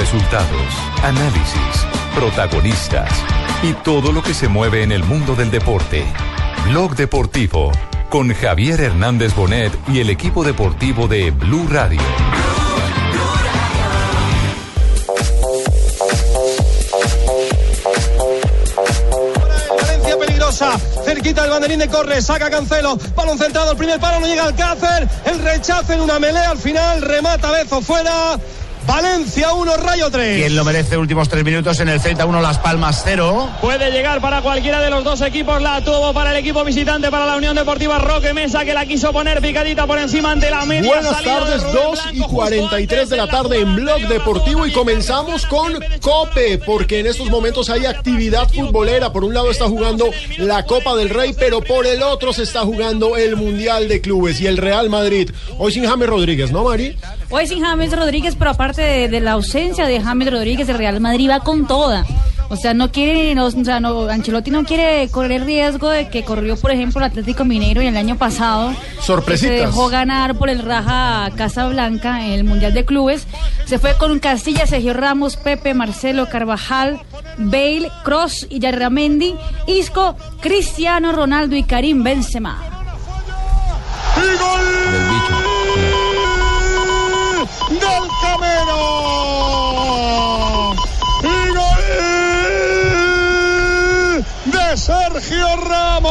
Resultados, análisis, protagonistas y todo lo que se mueve en el mundo del deporte. Blog Deportivo con Javier Hernández Bonet y el equipo deportivo de Blue Radio. Cerquita del banderín de corre, saca Cancelo, balón centrado, el primer palo no llega al Cácer, el rechazo en una melea al final, remata Bezo fuera. Valencia 1, Rayo 3. ¿Quién lo merece? Últimos tres minutos en el Celta 1, Las Palmas 0. Puede llegar para cualquiera de los dos equipos. La tuvo para el equipo visitante, para la Unión Deportiva Roque Mesa, que la quiso poner picadita por encima ante la media. Buenas tardes, Rubén 2 y Blanco, 43 de la tarde en Blog Deportivo y comenzamos con Cope, porque en estos momentos hay actividad futbolera. Por un lado está jugando la Copa del Rey, pero por el otro se está jugando el Mundial de Clubes y el Real Madrid. Hoy sin James Rodríguez, ¿no, Mari? Hoy sin James Rodríguez, pero aparte de, de la ausencia de James Rodríguez, el Real Madrid va con toda. O sea, no quiere, no, o sea, no, Ancelotti no quiere correr riesgo de que corrió, por ejemplo, el Atlético Mineiro y el año pasado. Sorpresitas. Se dejó ganar por el Raja Casablanca en el Mundial de Clubes. Se fue con Castilla, Sergio Ramos, Pepe, Marcelo, Carvajal, Bale, Cross y Yarramendi, Isco, Cristiano Ronaldo y Karim Benzema. ¡Y gol! ¡Del Camero! ¡Y gol! ¡De Sergio Ramos!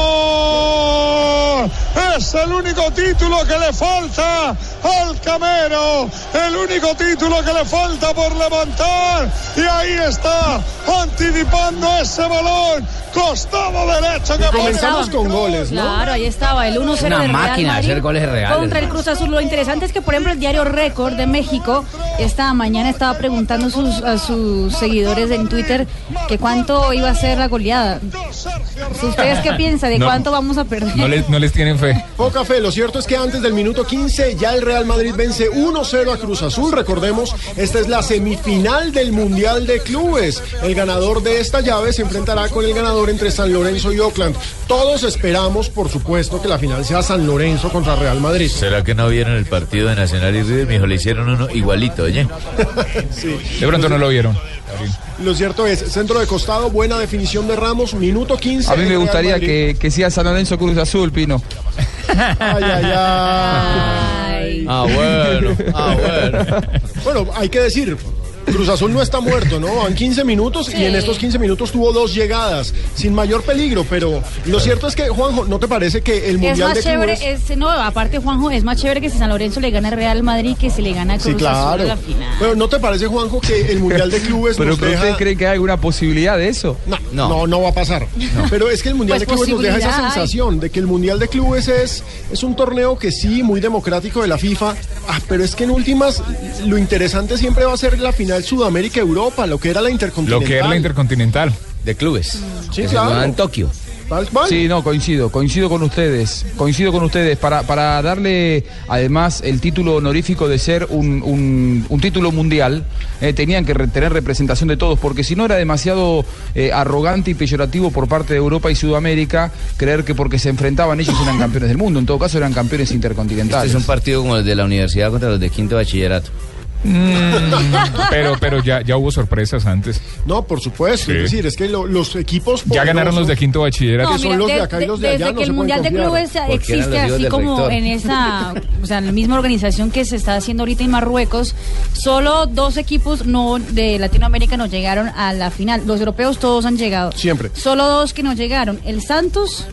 Es el único título que le falta al Camero. El único título que le falta por levantar. Y ahí está, anticipando ese balón. Costado derecho que Comenzamos estaba. con goles, ¿no? Claro, ahí estaba el 1-0 Una del Real máquina de Madrid hacer goles reales. Contra el Cruz Azul. Lo interesante es que, por ejemplo, el diario Récord de México esta mañana estaba preguntando a sus, a sus seguidores en Twitter que cuánto iba a ser la goleada. ¿Ustedes qué piensan? ¿De No. cuánto vamos a perder? No les, no les tienen fe. Poca fe, lo cierto es que antes del minuto 15 ya el Real Madrid vence 1-0 a Cruz Azul. Recordemos, esta es la semifinal del Mundial de Clubes. El ganador de esta llave se enfrentará con el ganador entre San Lorenzo y Oakland. Todos esperamos, por supuesto, que la final sea San Lorenzo contra Real Madrid. ¿Será que no vieron el partido de Nacional y River? Mi hijo le hicieron uno igualito, oye. De pronto no lo vieron. Lo cierto es, centro de costado, buena definición de Ramos, minuto 15. A mí me gustaría que, que sea San Lorenzo Cruz Azul, Pino. Ay, ay, ay. Ay. Ah, bueno, ah, bueno. Bueno, hay que decir, Cruz Azul no está muerto, ¿no? Van 15 minutos y en estos 15 minutos tuvo dos llegadas, sin mayor peligro, pero lo cierto es que, Juanjo, ¿no te parece que el Es Mundial más de chévere, Clubes... es, no, aparte Juanjo, es más chévere que si San Lorenzo le gana al Real Madrid que si le gana a Cruz Sí, Azul en la final. Pero ¿no te parece, Juanjo, que el Mundial de Clubes Pero, nos deja... ¿usted cree que hay alguna posibilidad de eso? No, No. no, no, va a pasar. Pero es que el Mundial Pues de Clubes nos deja esa hay. sensación de que el Mundial de Clubes es, es un torneo que sí, muy democrático de la FIFA, ah, pero es que en últimas lo interesante siempre va a ser la final Sudamérica-Europa, lo que era la Lo Intercontinental. que era la Intercontinental. De clubes. Sí, claro. en Tokio. Sí, no, coincido, coincido con ustedes, coincido con ustedes, para, para darle además el título honorífico de ser un, un- un título mundial, eh, tenían que re- tener representación de todos, porque si no era demasiado eh, arrogante y peyorativo por parte de Europa y Sudamérica creer que porque se enfrentaban ellos eran campeones del mundo, en todo caso eran campeones Este intercontinentales. es un partido como el de la universidad contra los de quinto bachillerato. Pero, pero ya, ya hubo sorpresas antes. No, por supuesto. Sí. Es decir, es que lo- los equipos. Ya ganaron los de quinto bachillerato. No, son los de acá y los de desde allá, no que el Mundial de. Clubes eran existe así como rector. en esa, o sea, la misma organización que se está haciendo ahorita en Marruecos, solo dos equipos no de Latinoamérica no llegaron a la final. Los europeos todos han llegado. Siempre. Solo dos que no llegaron. El Santos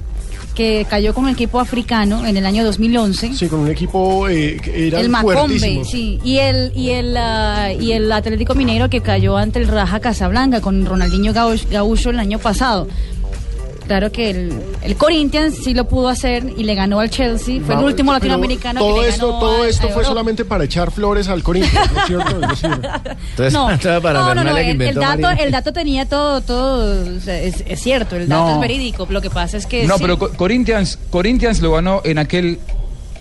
que cayó con un equipo africano en el año 2011. Sí, con un equipo eh, que era El Macombe, sí. Y el, y, el, ah, y el Atlético Mineiro que cayó ante el Raja Casablanca con Ronaldinho Gaucho el año pasado. Claro que el, el Corinthians sí lo pudo hacer y le ganó al Chelsea. Fue el último latinoamericano todo que le esto, ganó todo a- esto a fue Europa. solamente para echar flores al Corinthians, ¿no es cierto? Es Entonces, No, para no, el, dato, el dato tenía todo, todo, o sea, es, es cierto, el dato No. es verídico. Lo que pasa es que No, sí. pero Co- Corinthians, Corinthians lo ganó en aquel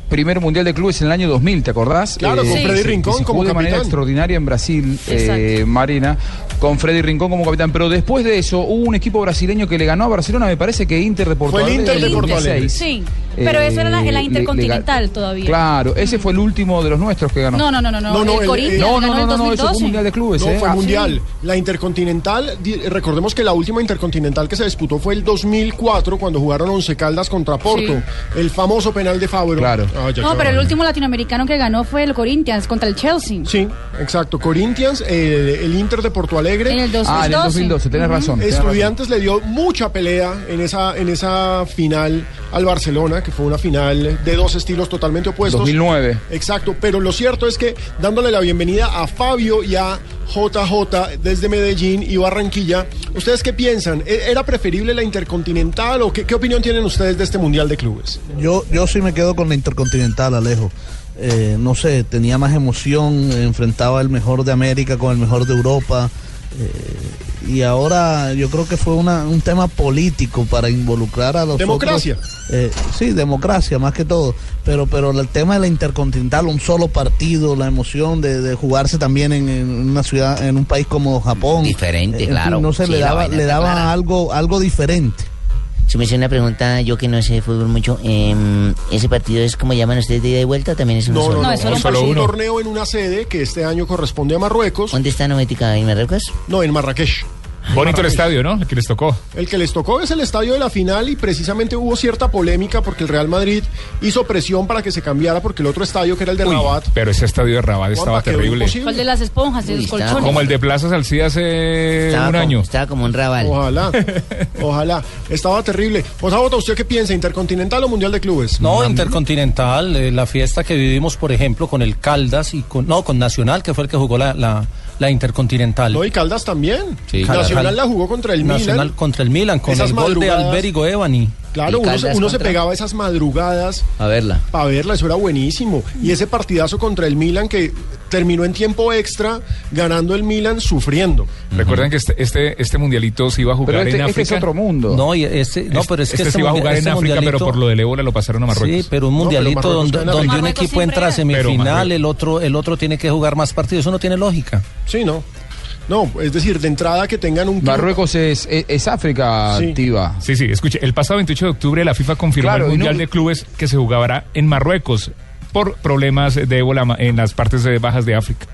primer mundial de clubes en el año 2000, ¿te acordás? Claro, con Sí. Freddy se- Rincón se como de manera extraordinaria en Brasil, eh. Marina, con Freddy Rincón como capitán. Pero después de eso hubo un equipo brasileño que le ganó a Barcelona, me parece que Inter de Porto Fue el Inter de Porto Alegre. 2006. Sí. Pero eso era la, le- le- Intercontinental todavía. Claro, ese fue el último de los nuestros que ganó. No, no, no, no, no. No, no, el el- Corinthians no, no, ganó no, no, no, eso fue 2012. un mundial de clubes. No, ¿eh? fue Ah, mundial. La Intercontinental, recordemos que la última Intercontinental que se disputó fue el 2004 cuando jugaron Once Caldas contra Porto. Sí. El famoso penal de Fabro. Claro. Ah, ya, No, pero el último latinoamericano que ganó fue el Corinthians contra el Chelsea. Sí, exacto. Corinthians, eh, el Inter de Porto Alegre. En el 2012. Ah, en el 2012, tenés razón. tenés razón. Estudiantes le dio mucha pelea en esa, en esa final al Barcelona, que fue una final de dos estilos totalmente opuestos. 2009. Exacto, pero lo cierto es que dándole la bienvenida a Fabio y a JJ desde Medellín y Barranquilla, ¿ustedes qué piensan? ¿E- ¿Era preferible la Intercontinental o qué, qué opinión tienen ustedes de este Mundial de Clubes? Yo, yo sí me quedo con la Intercontinental, Alejo. Eh, no sé, tenía más emoción, enfrentaba el mejor de América con el mejor de Europa. Eh, y ahora yo creo que fue una- un tema político para involucrar a los Democracia. otros. Eh, sí, democracia más que todo. Pero, pero el tema de la Intercontinental, un solo partido, la emoción de, de jugarse también en, en una ciudad, en un país como Japón. Diferente, eh, claro. no sé, Sí, le daba, le daba clara. algo, algo diferente. Si me hace una pregunta, yo que no sé de fútbol mucho, em, ¿ese partido es como llaman ustedes de ida y vuelta o también es uno No, solo? no, No, es solo un es un torneo en una sede que este año corresponde a Marruecos. ¿Dónde está Novética en Marruecos? No, en Marrakech. Bonito el estadio, ¿no? El que les tocó. El que les tocó es el estadio de la final y precisamente hubo cierta polémica porque el Real Madrid hizo presión para que se cambiara porque el otro estadio que era el de Uy, Rabat pero ese estadio de Rabat estaba terrible. ¿Cuál de las esponjas, de los colchones? Como el de Plaza Salcida hace Estaba un como- año. Estaba como un rabal. Ojalá, ojalá. Estaba terrible. José Bota, ¿usted qué piensa? ¿Intercontinental o Mundial de Clubes? No, Intercontinental, eh, la fiesta que vivimos, por ejemplo, con el Caldas y con, no, con Nacional, que fue el que jugó la, la, la Intercontinental. No, y Caldas también. Sí. Nacional Cal- la jugó contra el Nacional Milan. contra el Milan, con Esas el gol de. Alberigo Evani. Claro, uno, se, uno se pegaba esas madrugadas A verla. para verla, eso era buenísimo. Y ese partidazo contra el Milan que terminó en tiempo extra, ganando el Milan, sufriendo. Recuerden que este, este, este mundialito se iba a jugar Pero este, en este África. es otro mundo. No, y este, no, pero es que este se iba a jugar en este África, pero por lo del ébola lo pasaron a Marruecos. Sí, pero un No, pero mundialito donde, donde un equipo entra a semifinal, el otro, el otro tiene que jugar más partidos. Eso no tiene lógica. Sí, no. No, es decir, de entrada que tengan un... Marruecos es, es, es África Sí. activa. Sí, sí, escuche, el pasado 28 de octubre la FIFA confirmó Claro, el Mundial no- de Clubes que se jugará en Marruecos por problemas de ébola en las partes bajas de África.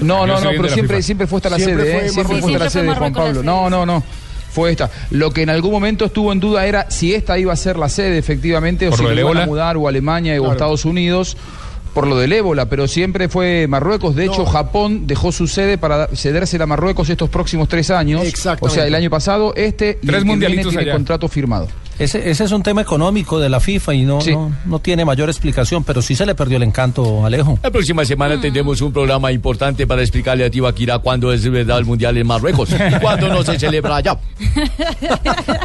No, Yo no, no, bien pero siempre, siempre fue esta la Siempre sede, fue ¿eh? Siempre fue esta la sede, Juan Pablo. No, no, no. Fue esta. Lo que en algún momento estuvo en duda era si esta iba a ser la sede, efectivamente, o ¿Por si del iban a mudar o Alemania o Claro. Estados Unidos por lo del ébola, pero siempre fue Marruecos. De hecho. Japón dejó su sede para cedérsela a Marruecos estos próximos tres años. Exactamente. O sea, el año pasado, este y Tres el que mundialitos viene tiene allá. contrato firmado. Ese, ese es un tema económico de la FIFA y no, Sí. no, no tiene mayor explicación, pero sí se le perdió el encanto, Alejo. La próxima semana tendremos un programa importante para explicarle a Tibaquira cuándo es verdad el Mundial en Marruecos y cuándo no se celebra allá.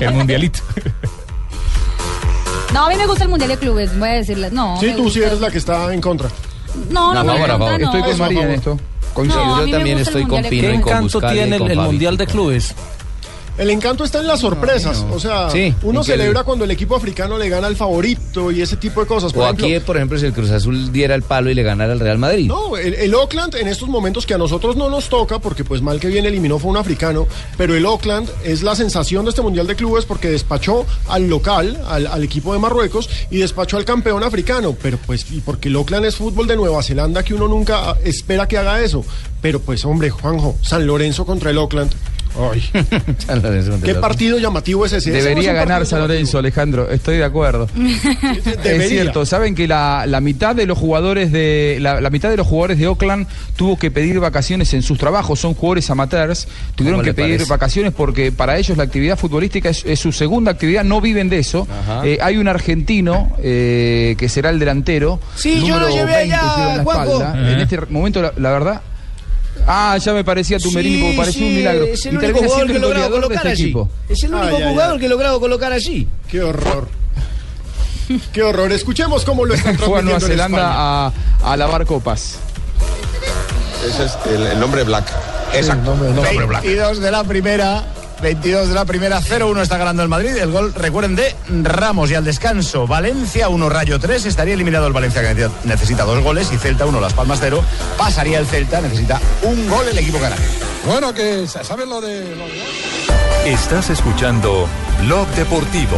El Mundialito. No, a mí me gusta el Mundial de Clubes, voy a decirles. No, Sí, tú sí eres la que está en contra. No, no, No, me a favor, a encanta, favor. no. Estoy con María en esto. Coincido. Yo mí me también estoy con Pino ¿Qué y con encanto tiene el, con el Fabi. Mundial de Clubes? El encanto está en las sorpresas. O sea, Sí, uno celebra el- cuando el equipo africano le gana al favorito y ese tipo de cosas. Por O ejemplo, aquí, por ejemplo, si el Cruz Azul diera el palo y le ganara al Real Madrid. No, el, el Oakland en estos momentos que a nosotros no nos toca, porque pues mal que bien eliminó fue un africano, pero el Oakland es la sensación de este Mundial de Clubes porque despachó al local, al, al equipo de Marruecos, y despachó al campeón africano, pero pues, y porque el Oakland es fútbol de Nueva Zelanda que uno nunca ah, espera que haga eso. Pero pues hombre, Juanjo, San Lorenzo contra el Oakland. Ay, San Lorenzo qué partido llamativo es ese. Ese no es Debería ganar San Lorenzo, Alejandro. Estoy de acuerdo. Es cierto, saben que la, la mitad de los jugadores de la, la mitad de los jugadores de Oakland tuvo que pedir vacaciones en sus trabajos, son jugadores amateurs, tuvieron ¿Cómo que pedir parece? vacaciones porque para ellos la actividad futbolística es, es su segunda actividad, no viven de eso. Ajá. Eh, hay un argentino eh, que será el delantero, Sí, yo lo llevé 20 allá, en la Juanjo. En este momento la, la verdad Ah, ya me parecía tu Merini, porque parecía un milagro. Es el y único jugador que he el logrado colocar este así. equipo. Es el único Ay, jugador ay. que he logrado colocar así. Qué horror. Qué horror. Escuchemos cómo lo están Fue a Nueva transmitiendo en España. Zelanda a, a lavar copas. Ese es el, el nombre Black. Exacto. 22 de la primera. 22 de la primera, 0-1 está ganando el Madrid. El gol, recuerden, de Ramos y al descanso. Valencia 1, Rayo 3. Estaría eliminado el Valencia que necesita- dos goles y Celta 1, Las Palmas 0. Pasaría el Celta, necesita un gol el equipo canario. Bueno, que ¿sabes lo de... Lo de... Estás escuchando Blog Deportivo.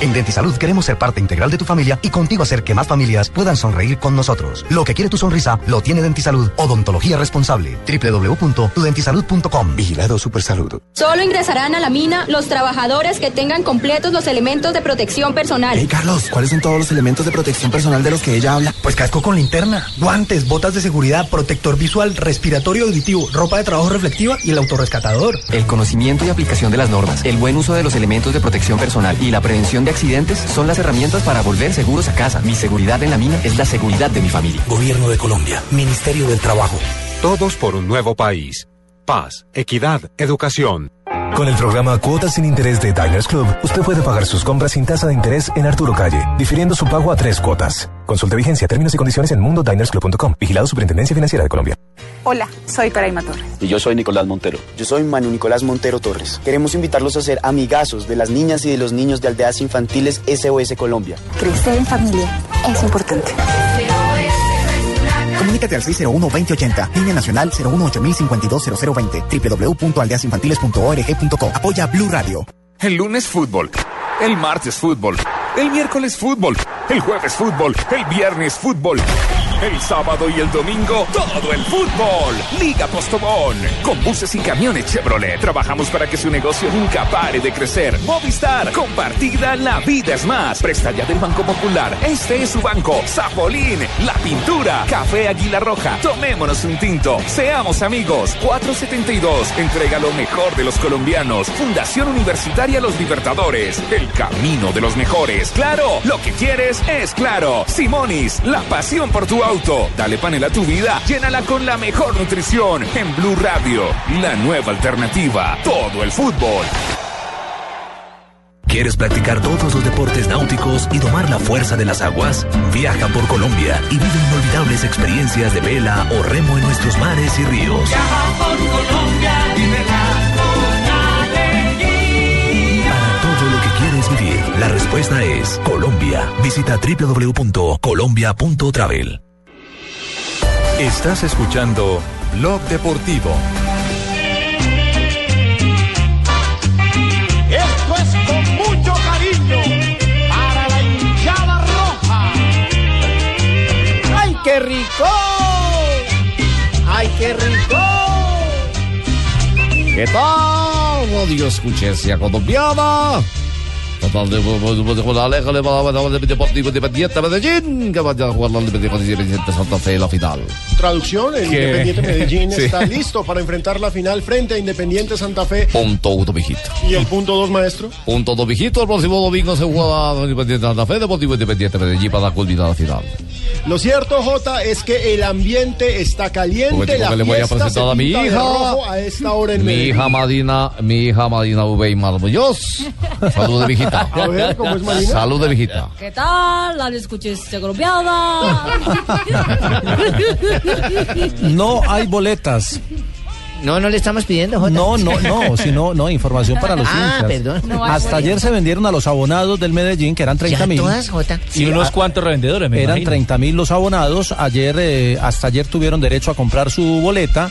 En Dentisalud queremos ser parte integral de tu familia y contigo hacer que más familias puedan sonreír con nosotros. Lo que quiere tu sonrisa lo tiene Dentisalud. Odontología responsable. www.tudentisalud.com. Vigilado Supersalud. Solo ingresarán a la mina los trabajadores que tengan completos los elementos de protección personal. Hey Carlos, ¿cuáles son todos los elementos de protección personal de los que ella habla? Pues casco con linterna, guantes, botas de seguridad, protector visual, respiratorio auditivo, ropa de trabajo reflectiva y el autorrescatador. El conocimiento y aplicación de las normas, el buen uso de los elementos de protección personal y la prevención de accidentes son las herramientas para volver seguros a casa. Mi seguridad en la mina es la seguridad de mi familia. Gobierno de Colombia, Ministerio del Trabajo. Todos por un nuevo país. Paz, equidad, educación. Con el programa Cuotas sin Interés de Diners Club, usted puede pagar sus compras sin tasa de interés en Arturo Calle, difiriendo su pago a tres cuotas. Consulte vigencia, términos y condiciones en mundodinersclub.com. Vigilado Superintendencia Financiera de Colombia. Hola, soy Coraima Torres. Y yo soy Nicolás Montero. Yo soy Manu Nicolás Montero Torres. Queremos invitarlos a ser amigazos de las niñas y de los niños de aldeas infantiles SOS Colombia. Crecer en familia es importante. Comunícate al 601-2080, línea nacional 018-052-0020, www.aldeasinfantiles.org.co. Apoya Blue Radio. El lunes fútbol, el martes fútbol, el miércoles fútbol, el jueves fútbol, el viernes fútbol. El sábado y el domingo, todo el fútbol. Liga Postobón. Con buses y camiones Chevrolet. Trabajamos para que su negocio nunca pare de crecer. Movistar. Compartida, la vida es más. Presta ya del Banco Popular. Este es su banco. Zapolín. La pintura. Café Águila Roja. Tomémonos un tinto. Seamos amigos. 472. Entrega lo mejor de los colombianos. Fundación Universitaria Los Libertadores. El camino de los mejores. Claro, lo que quieres es claro. Simonis. La pasión por tu auto. Dale panel a tu vida. Llénala con la mejor nutrición. En Blue Radio. La nueva alternativa. Todo el fútbol. ¿Quieres practicar todos los deportes náuticos y domar la fuerza de las aguas? Viaja por Colombia y vive inolvidables experiencias de vela o remo en nuestros mares y ríos. Para todo lo que quieres vivir, la respuesta es Colombia. Visita www.colombia.travel. Estás escuchando Blog Deportivo. Esto es con mucho cariño para la hinchada roja. ¡Ay, qué rico! ¡Ay, qué rico! ¿Qué tal? Radio Escuchencia Colombiana. Total de Deportivo Independiente Medellín, que vaya a jugar la Independiente Santa Fe en la final. Traducción, el ¿Qué? Independiente Medellín Sí. está listo para enfrentar la final frente a Independiente Santa Fe. Punto uno, mijito. ¿Y el punto dos, maestro? Punto dos, mijito. El próximo domingo se juega Independiente Santa Fe, Deportivo Independiente Medellín para culminar la final. Lo cierto, Jota, es que el ambiente está caliente. La que le voy a presentar se a mi hija. a esta hora en Mi Medellín. hija Marina, mi hija Marina Ubey Maravilloso. Salud de mijita. A ver, ¿cómo es Marina? Salud de mijita. ¿Qué tal? La escuché colombiana. No hay boletas. No, no le estamos pidiendo, Jota. No, no, no, sino, no, información para los Ah, hinchas. perdón. No hay Hasta boletas. ayer se vendieron a los abonados del Medellín, que eran 30 mil. todas, Jota? Sí, Y unos a- cuantos revendedores, me Eran imagino. 30 mil los abonados. Ayer, eh, hasta ayer tuvieron derecho a comprar su boleta.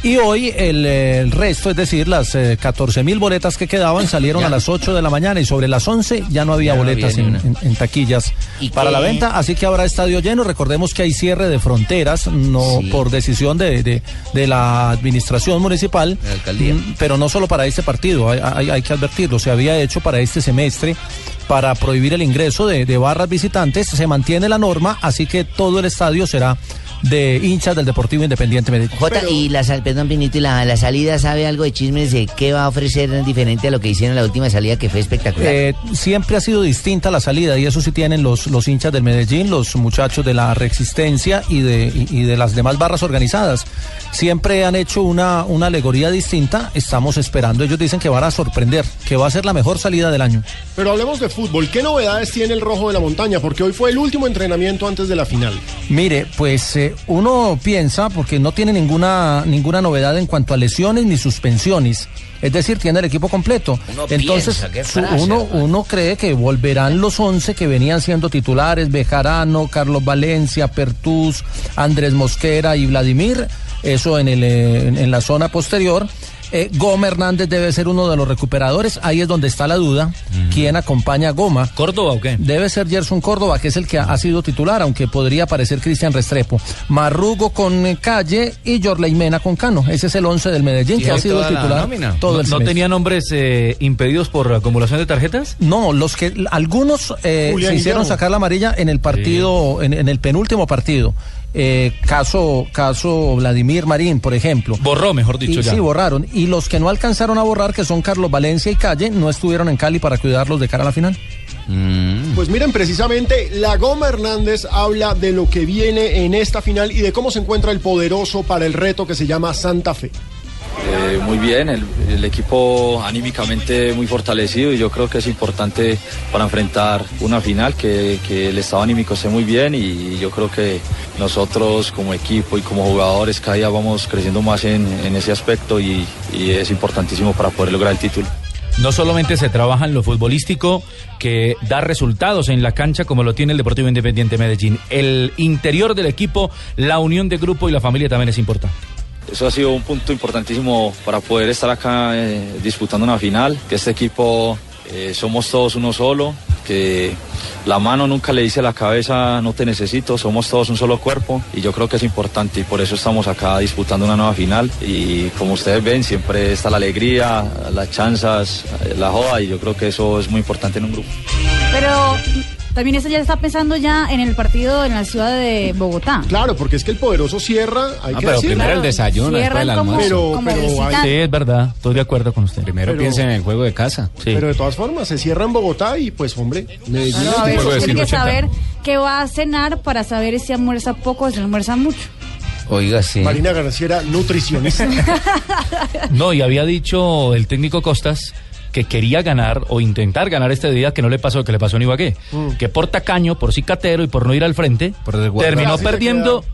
Y hoy el, eh, el resto, es decir, las 14 mil boletas que quedaban salieron a las 8 de la mañana y sobre las 11 ya no había Ya no boletas había en, en- en taquillas ¿Y para qué? la venta. Así que habrá estadio lleno. Recordemos que hay cierre de fronteras, no por decisión de, de- de la administración municipal, La. Mm, pero no solo para este partido, hay, hay- hay que advertirlo, se había hecho para este semestre para prohibir el ingreso de, de barras visitantes, se mantiene la norma, así que todo el estadio será de hinchas del Deportivo Independiente Medellín. Jota, y la sal, perdón, Pinito, y la, la salida sabe algo de chismes de qué va a ofrecer diferente a lo que hicieron en la última salida que fue espectacular. Eh, siempre ha sido distinta la salida y eso sí tienen los, los hinchas del Medellín, los muchachos de la Resistencia y de, y, y de las demás barras organizadas. Siempre han hecho una, una alegoría distinta, estamos esperando. Ellos dicen que van a sorprender, que va a ser la mejor salida del año. Pero hablemos de fútbol. ¿Qué novedades tiene el Rojo de la Montaña? Porque hoy fue el último entrenamiento antes de la final. Mire, pues eh, uno piensa, porque no tiene ninguna, ninguna novedad en cuanto a lesiones ni suspensiones. Es decir, tiene el equipo completo. Uno Entonces, piensa, frase, uno, uno cree que volverán los 11 que venían siendo titulares, Bejarano, Carlos Valencia, Pertús, Andrés Mosquera y Vladimir, eso en, el, en, en la zona posterior. Eh, Goma Hernández debe ser uno de los recuperadores. Ahí es donde está la duda. ¿Quién acompaña a Goma? ¿Córdoba o qué? Debe ser Gerson Córdoba, que es el que ha, ha sido titular, aunque podría aparecer Cristian Restrepo. Marrugo con eh, Calle y Jorley Mena con Cano. Ese es el 11 del Medellín, que ha sido titular todo ¿No, el no tenía nombres eh, impedidos por acumulación de tarjetas? No, los que algunos eh, se hicieron Guillermo. sacar la amarilla en el partido, en, en el penúltimo partido. Eh, caso, caso Vladimir Marín, por ejemplo. Borró, mejor dicho, Y- ya. Sí, borraron. Y los que no alcanzaron a borrar, que son Carlos Valencia y Calle, no estuvieron en Cali para cuidarlos de cara a la final. Pues miren, precisamente la Goma Hernández habla de lo que viene en esta final y de cómo se encuentra el poderoso para el reto que se llama Santa Fe. Eh, muy bien, el, equipo anímicamente muy fortalecido y yo creo que es importante para enfrentar una final que, que el estado anímico esté muy bien y yo creo que nosotros como equipo y como jugadores cada día vamos creciendo más en, en ese aspecto y, y es importantísimo para poder lograr el título. No solamente se trabaja en lo futbolístico, que da resultados en la cancha como lo tiene el Deportivo Independiente Medellín. El interior del equipo, la unión de grupo y la familia también es importante. Eso ha sido un punto importantísimo para poder estar acá eh, disputando una final, que este equipo eh, somos todos uno solo, que la mano nunca le dice a la cabeza no te necesito, somos todos un solo cuerpo y yo creo que es importante y por eso estamos acá disputando una nueva final y como ustedes ven siempre está la alegría, las chanzas, eh, la joda y yo creo que eso es muy importante en un grupo. Pero también eso ya está pensando ya en el partido en la ciudad de Bogotá. Claro, porque es que el poderoso cierra, hay Ah, que pero decirlo. primero el desayuno, Cierran después el almuerzo. Pero, como pero. Sí, es verdad, estoy de acuerdo con usted. Primero Pero- piensen en el juego de casa. pero de todas formas, se cierra en Bogotá y pues hombre, Medellín No, a ver, tiene que saber qué va a cenar para saber si almuerza poco o si almuerza mucho. Oiga, sí. Marina García era nutricionista. No, y había dicho el técnico Costas que quería ganar o intentar ganar este día que no le pasó lo que le pasó en Ibagué. Mm. Que por tacaño, por cicatero y por no ir al frente, terminó perdiendo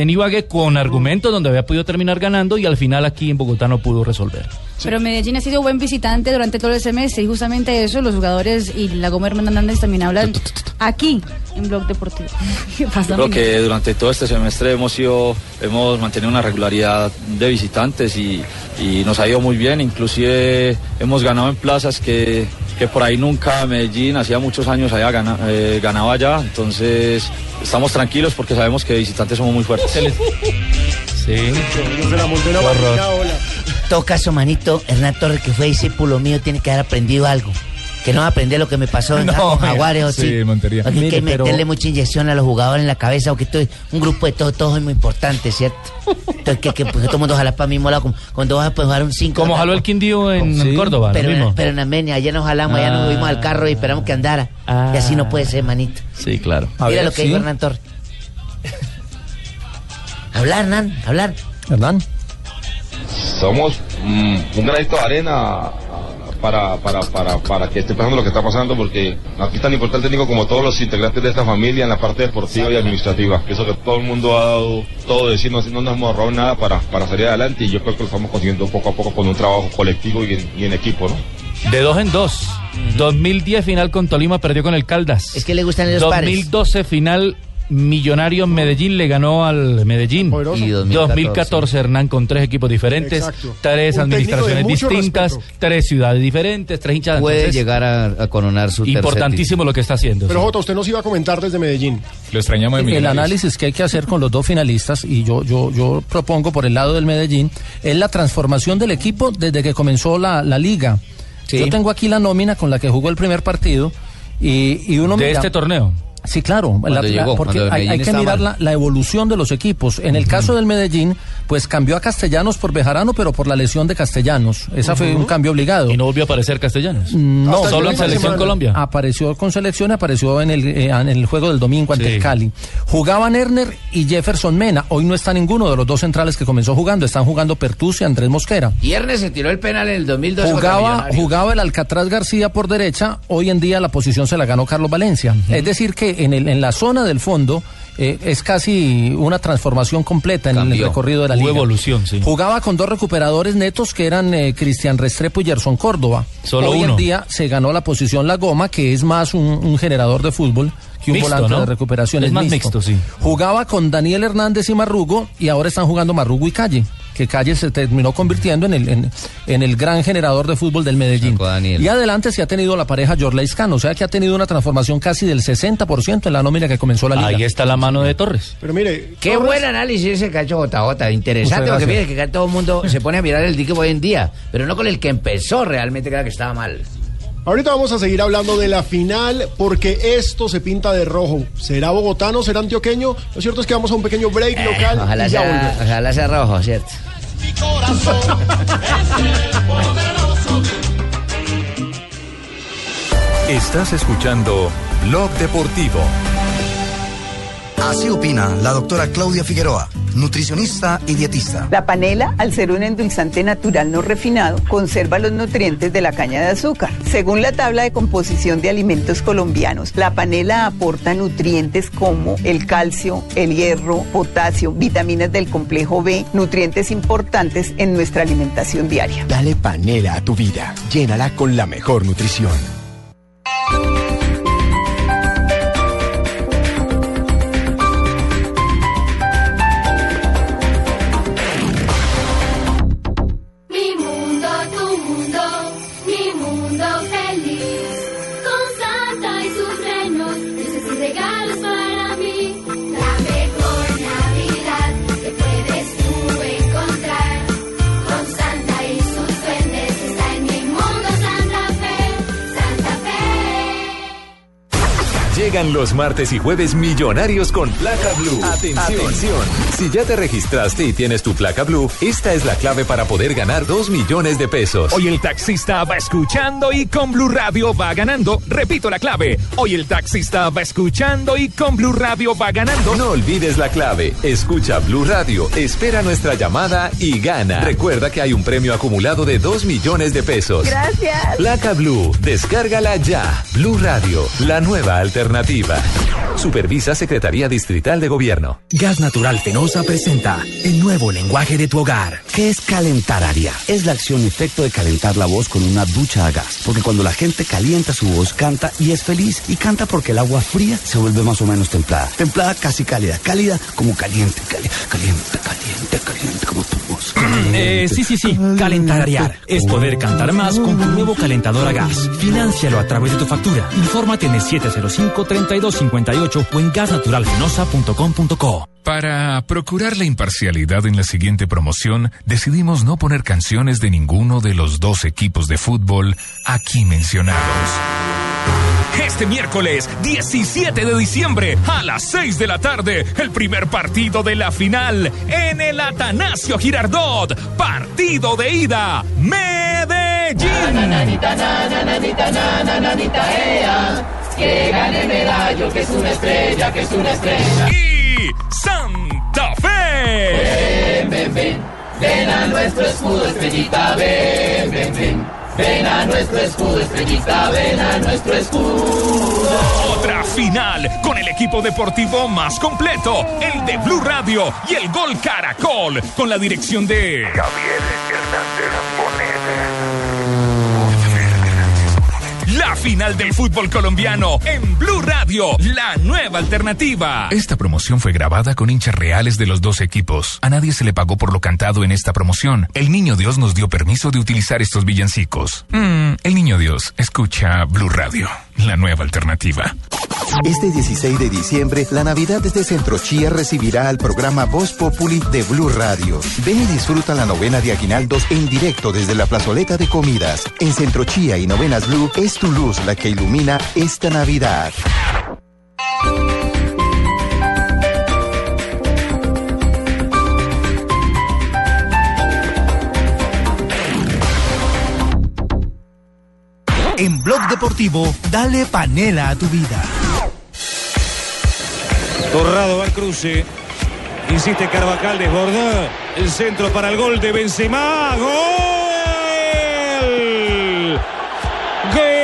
en Ibagué con argumentos donde había podido terminar ganando y al final aquí en Bogotá no pudo resolver. Pero Medellín ha sido buen visitante durante todo el semestre y justamente eso los jugadores y la Goma Hernández también hablan aquí en Blog Deportivo. ¿Qué pasa, Creo que durante todo este semestre hemos sido, hemos mantenido una regularidad de visitantes y, y nos ha ido muy bien. Inclusive hemos ganado en plazas que, que por ahí nunca Medellín hacía muchos años había eh, ganado allá. Entonces estamos tranquilos porque sabemos que visitantes somos muy fuertes. Sí. Se barriga, hola. todo caso, manito, Hernán Torres, que fue discípulo mío, tiene que haber aprendido algo. Que no va a aprender lo que me pasó en No, Jaguares, o sí, sí. Montería. Porque hay que pero- meterle mucha inyección a los jugadores en la cabeza, porque esto es un grupo de todos, todos es muy importante, ¿cierto? Entonces, que, que, pues, todo el mundo jala para mismo lado, como cuando vas a pues, jugar un 5. Como jaló el Quindío en Córdoba, lo Pero, mismo. pero en Armenia, allá nos jalamos, allá nos Ah. subimos al carro y esperamos que andara. Y así no puede ser, manito. Sí, claro. Mira lo que dijo Hernán Torres. Hablar, Hernán, hablar. Hernán. somos mm, un granito de arena para, para, para, para que esté pasando lo que está pasando, porque aquí tan importante técnico como todos los integrantes de esta familia en la parte deportiva y administrativa. Eso que todo el mundo ha dado todo de sí, no, no nos hemos ahorrado nada para, para salir adelante y yo creo que lo estamos consiguiendo poco a poco con un trabajo colectivo y en, y en equipo, ¿no? De dos en dos. 2010 final con Tolima perdió con el Caldas. Es que le gustan pares. 2012 final Millonario Medellín le ganó al Medellín. Y 2014. 2014 Hernán con tres equipos diferentes, Exacto. tres Un de administraciones distintas, tres ciudades diferentes, tres hinchas. Puede Entonces, llegar a, a coronar su Importantísimo lo que está haciendo. Pero Jota, usted nos iba a comentar desde Medellín. Lo extrañamos El análisis que hay que hacer con los dos finalistas, y yo, yo, yo propongo por el lado del Medellín, es la transformación del equipo desde que comenzó la, la liga. Yo tengo aquí la nómina con la que jugó el primer partido y, y uno de mira- este torneo. Sí, claro, la- la- llegó, porque hay, que mirar la, la evolución de los equipos. En el caso del Medellín, pues cambió a Castellanos por Bejarano, pero por la lesión de Castellanos. Esa fue un cambio obligado. Y no volvió a aparecer Castellanos. No, Hasta solo en Selección Colombia. Apareció con selección, apareció en el, eh, en el juego del domingo ante Sí. el Cali. Jugaban Erner y Jefferson Mena. Hoy no está ninguno de los dos centrales que comenzó jugando. Están jugando Pertus y Andrés Mosquera. Y Ernest se tiró el penal en el 2012 contra Jugaba, Millonarios. jugaba el Alcatraz García por derecha, hoy en día la posición se la ganó Carlos Valencia. Es decir, que en, el, en la zona del fondo eh, es casi una transformación completa en el recorrido de la Hubo liga. evolución, sí. Jugaba con dos recuperadores netos que eran eh, Cristian Restrepo y Gerson Córdoba. Solo hoy uno. en día se ganó la posición La Goma, que es más un, un generador de fútbol que un Mixto, volante ¿no? de recuperación. Es más mixto, sí. Jugaba con Daniel Hernández y Marrugo y ahora están jugando Marrugo y Calle. Que Calle se terminó convirtiendo en el, en, en el gran generador de fútbol del Medellín. Y adelante se ha tenido la pareja Jorley Cano, o sea que ha tenido una transformación casi del 60% en la nómina que comenzó la liga. Ahí está la mano de Torres. Pero mire, Qué buen análisis ese cacho JJ, interesante porque fíjate que todo el mundo se pone a mirar el equipo hoy en día, pero no con el que empezó realmente, que era que estaba mal. Ahorita vamos a seguir hablando de la final porque esto se pinta de rojo. ¿Será bogotano? ¿Será antioqueño? Lo cierto es que vamos a un pequeño break local Eh, Ojalá y ya sea, volvemos. ojalá sea rojo, ¿cierto? Estás escuchando Blog Deportivo. Así opina la doctora Claudia Figueroa, nutricionista y dietista. La panela, al ser un endulzante natural no refinado, conserva los nutrientes de la caña de azúcar. Según la tabla de composición de alimentos colombianos, la panela aporta nutrientes como el calcio, el hierro, potasio, vitaminas del complejo B, nutrientes importantes en nuestra alimentación diaria. Dale panela a tu vida. Llénala con la mejor nutrición. Llegan los martes y jueves millonarios con placa blue. Atención. Atención. Si ya te registraste y tienes tu placa blue, esta es la clave para poder ganar 2 millones de pesos. Hoy el taxista va escuchando y con Blue Radio va ganando. Repito la clave. Hoy el taxista va escuchando y con Blue Radio va ganando. No olvides la clave. Escucha Blue Radio, espera nuestra llamada y gana. Recuerda que hay un premio acumulado de 2 millones de pesos. Gracias. Placa Blue, descárgala ya. Blue Radio, la nueva alternativa. alternativa. Supervisa Secretaría Distrital de Gobierno. Gas Natural Fenosa presenta el nuevo lenguaje de tu hogar. ¿Qué es calentar área? Es la acción y efecto de calentar la voz con una ducha a gas. Porque cuando la gente calienta su voz, canta y es feliz. Y canta porque el agua fría se vuelve más o menos templada. Templada casi cálida. Cálida como caliente. cali- caliente, caliente, caliente como tu voz. Eh, sí, sí, sí. Calentarear es poder cantar más con tu nuevo calentador a gas. Fináncialo a través de tu factura. Infórmate en el 705-3258 o en gasnaturalfenosa.com.co. Para procurar la imparcialidad en la siguiente promoción, decidimos no poner canciones de ninguno de los dos equipos de fútbol aquí mencionados. Este miércoles 17 de diciembre a las 6 de la tarde, el primer partido de la final en el Atanasio Girardot. Partido de ida, Medellín. Que gane medallo, que es una estrella, que es una estrella. Y Santa Fe. Ven, ven, ven, ven a nuestro escudo, estrellita, ven, ven, ven. Ven a nuestro escudo, estrellita, ven a nuestro escudo. Otra final con el equipo deportivo más completo, el de Blue Radio y el Gol Caracol, con la dirección de Javier Hernández La final del fútbol colombiano en Blue Radio, la nueva alternativa. Esta promoción fue grabada con hinchas reales de los dos equipos. A nadie se le pagó por lo cantado en esta promoción. El Niño Dios nos dio permiso de utilizar estos villancicos. Mm, el Niño Dios escucha Blue Radio, la nueva alternativa. Este 16 de diciembre, la Navidad desde Centro Chía recibirá al programa Voz Populi de Blue Radio. Ven y disfruta la novena de Aguinaldos en directo desde la plazoleta de comidas. En Centro Chía y Novenas Blue es tu luz la que ilumina esta Navidad. En Blog Deportivo, dale panela a tu vida. Torrado al cruce. Insiste Carvajal, desborda. El centro para el gol de Benzema. ¡Gol! ¡Gol!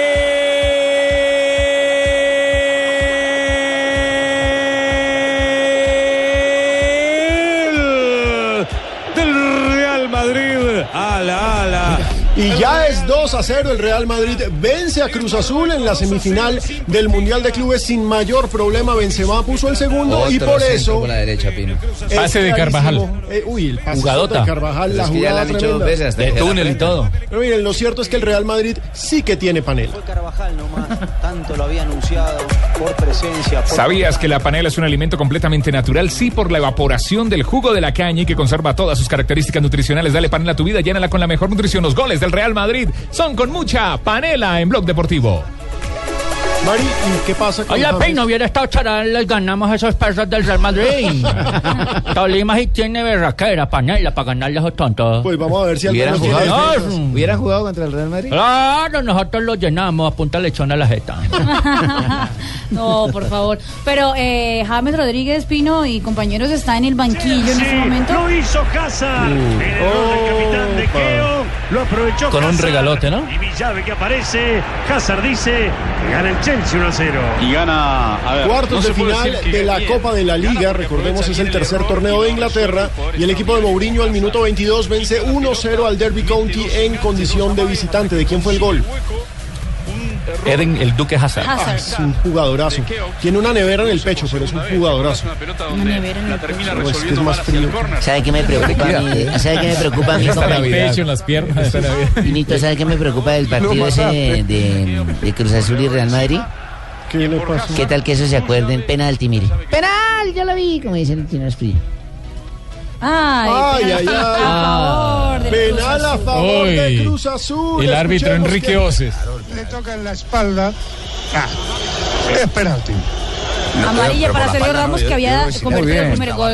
Del Y ya es 2 a 0. El Real Madrid vence a Cruz Azul en la semifinal del Mundial de Clubes sin mayor problema. Benzema puso el segundo y por eso. por la derecha, Pino. es Pase de. Carvajal. Eh, uy, el pase Jugadota. de Carvajal, la Pero jugada la han dicho dos veces hasta De túnel y todo. Pero miren, lo cierto es que el Real Madrid sí que tiene panela. Carvajal nomás, tanto lo había anunciado por presencia. por- ¿Sabías que la panela es un alimento completamente natural? Sí, por la evaporación del jugo de la caña y que conserva todas sus características nutricionales. Dale panela a tu vida, llénala con la mejor nutrición. Los goles del Real Madrid son con mucha panela en Blog Deportivo. Mari, ¿y qué pasa con Oye, James? Pino, hubiera estado charal, les ganamos a esos perros del Real Madrid. Tolima sí tiene berraquera, panela, para ganarle a esos tontos. Pues vamos a ver si ¿Hubieran jugado, defensas. ¿Hubieran jugado contra el Real Madrid? Claro, nosotros los llenamos a punta lechona a la jeta. no, por favor. Pero eh, James Rodríguez, Pino y compañeros está en el banquillo en este momento. Lo hizo Hazard. Uh. El del capitán de Keo. Lo aprovechó Con un regalote, ¿no? Y Villave que aparece. Hazard dice que gana el Chelsea 1 a 0. Y gana, a ver, Cuartos no de final de la bien. Copa de la Liga, recordemos es el tercer torneo de Inglaterra y el equipo de Mourinho al minuto 22 vence 1-0 al Derby County en condición de visitante. ¿De quién fue el gol? Eden, el Duque Hazard. Ah, es un jugadorazo. Tiene una nevera en el pecho, pero es un jugadorazo. Una nevera en el pecho. No, es que es más frío. ¿Sabe qué me preocupa a mí? ¿Sabe qué me preocupa a mí, Está en el compañero? pecho, en las piernas. Pinito, ¿sabe qué me preocupa del partido ese de, de- de Cruz Azul y Real Madrid? ¿Qué le pasó? ¿Qué tal que eso se acuerden? Penalti, mire. Penal, ya lo vi, como dicen el chino Esprit. Ay, Ay, penal ay, ay. Penal a Azul. favor de Uy, Cruz Azul. El árbitro Escuchemos Enrique que- Oces. Le toca en la espalda. Ah, es penalti. Amarilla para Sergio Ramos que había convertido el primer gol.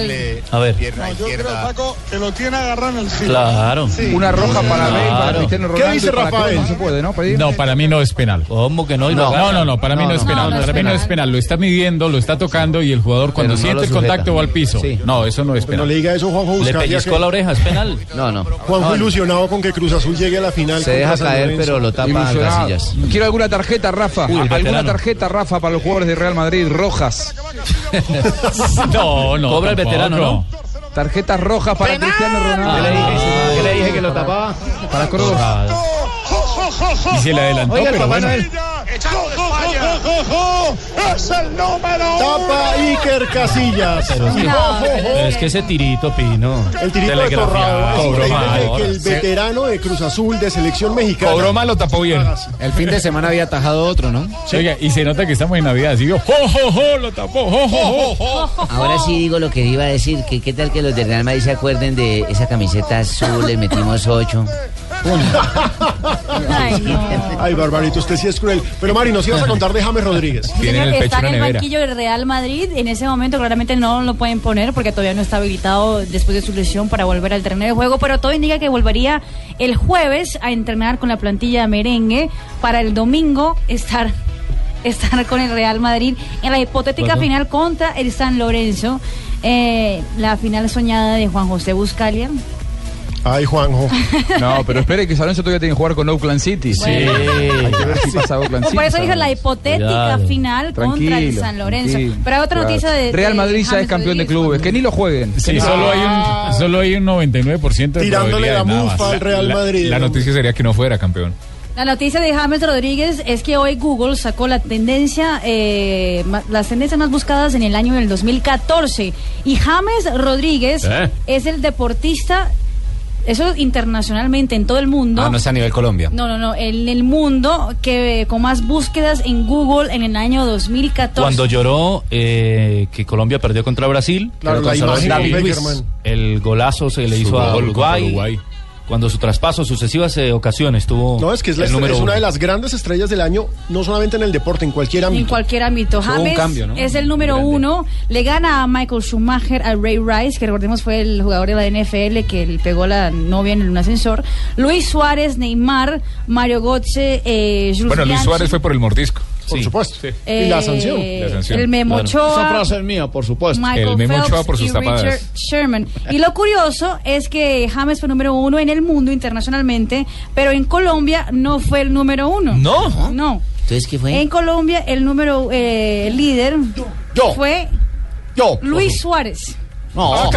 A ver. Yo creo, Paco, que lo tiene agarrado en el giro. Claro. Una roja para Bale, para Cristiano ¿Qué dice Rafael? No, para mí no es penal. ¿Cómo que no? No. No, no, no, para mí no, No, es no, penal. no, no para mí no penal. es penal. Lo está midiendo, lo está tocando y el jugador cuando no siente el contacto va al piso. No, eso no es Pero no penal. le diga eso Juanjo Le pellizcó la oreja, es penal. No, no. Juanjo No, ilusionado con que Cruz Azul llegue a la final. Se deja caer, pero lo tapa Casillas. Quiero alguna tarjeta, Rafa. Alguna tarjeta, Rafa, para los jugadores de Real Madrid, rojas. No, no. Cobra el veterano, ¿no? Tarjetas rojas para Cristiano ¿Qué le Ronaldo. dije? ¿Qué le dije que lo tapaba? Para Córdoba. Y se le adelantó, Oiga, pero bueno. Noel. ¡Es el número Tapa Iker Casillas. Pero es que, pero es que ese tirito, Pino. El tirito de Cobró mal. que el veterano de Cruz Azul de selección mexicana. Cobró mal, lo tapó bien. El fin de semana había atajado otro, ¿no? Oiga, y se nota que estamos en Navidad. Así vio, jo, jo, jo, lo tapó, jo, jo, jo. Ahora sí digo lo que iba a decir, que qué tal que los de Real Madrid se acuerden de esa camiseta azul, le metimos ocho. Ay, no. Ay, Barbarito, usted sí es cruel. Pero Mari, nos ibas a contar de James Rodríguez. Tiene en el pecho está en el nevera. banquillo del Real Madrid. En ese momento claramente no lo pueden poner porque todavía no está habilitado después de su lesión para volver al terreno de juego. Pero todo indica que volvería el jueves a entrenar con la plantilla merengue para el domingo estar estar con el Real Madrid en la hipotética Bueno. final contra el San Lorenzo. Eh, la final soñada de Juan José Buscalia. Ay, Juanjo. No, pero espere que San Lorenzo todavía tiene que jugar con Oakland City. Sí. Hay que ver si pasa Oakland City. Por eso dije la hipotética Cuidado. final contra el San Lorenzo. tranquilo, Pero hay otra claro. noticia de. Real de Madrid ya es campeón de clubes. Que ni lo jueguen. Sí, solo hay un, solo hay un 99% de Tirándole la mufa al Real La- Madrid, La ¿no? noticia sería que no fuera campeón. La noticia de James Rodríguez es que hoy Google sacó la tendencia, eh, las tendencias más buscadas en el año del 2014. Y James Rodríguez ¿Eh? es el deportista, eso internacionalmente, en todo el mundo. Ah, no es a nivel Colombia. No, no, no, en el mundo que con más búsquedas en Google en el año 2014. Cuando lloró eh, que Colombia perdió contra Brasil, Claro, pero la Luis, el golazo se le Su hizo a gol contra Uruguay, Uruguay. Cuando su traspaso, sucesivas eh, ocasiones tuvo. No, es que es, la número es una uno. de las grandes estrellas del año, no solamente en el deporte, en cualquier ámbito. En cualquier ámbito. Hubo un James cambio, ¿no? es el número uno. Le gana a Michael Schumacher, a Ray Rice, que recordemos fue el jugador de la NFL que le pegó a la novia en un ascensor. Luis Suárez, Neymar, Mario Götze, eh, Jules Bueno, Luis Bianchi, Suárez fue por el mordisco. Por supuesto. eh, Y la sanción. La sanción. El Memo Claro. Ochoa. Esa frase es mía, por supuesto. Michael El Memo Phelps Ochoa por sus y tapadas. Richard Sherman. Y lo curioso es que James fue número uno en el mundo internacionalmente, pero en Colombia no fue el número uno. ¿No? No. Entonces, ¿qué fue? En Colombia el número eh, líder fue Yo. Luis Suárez. No, Ah.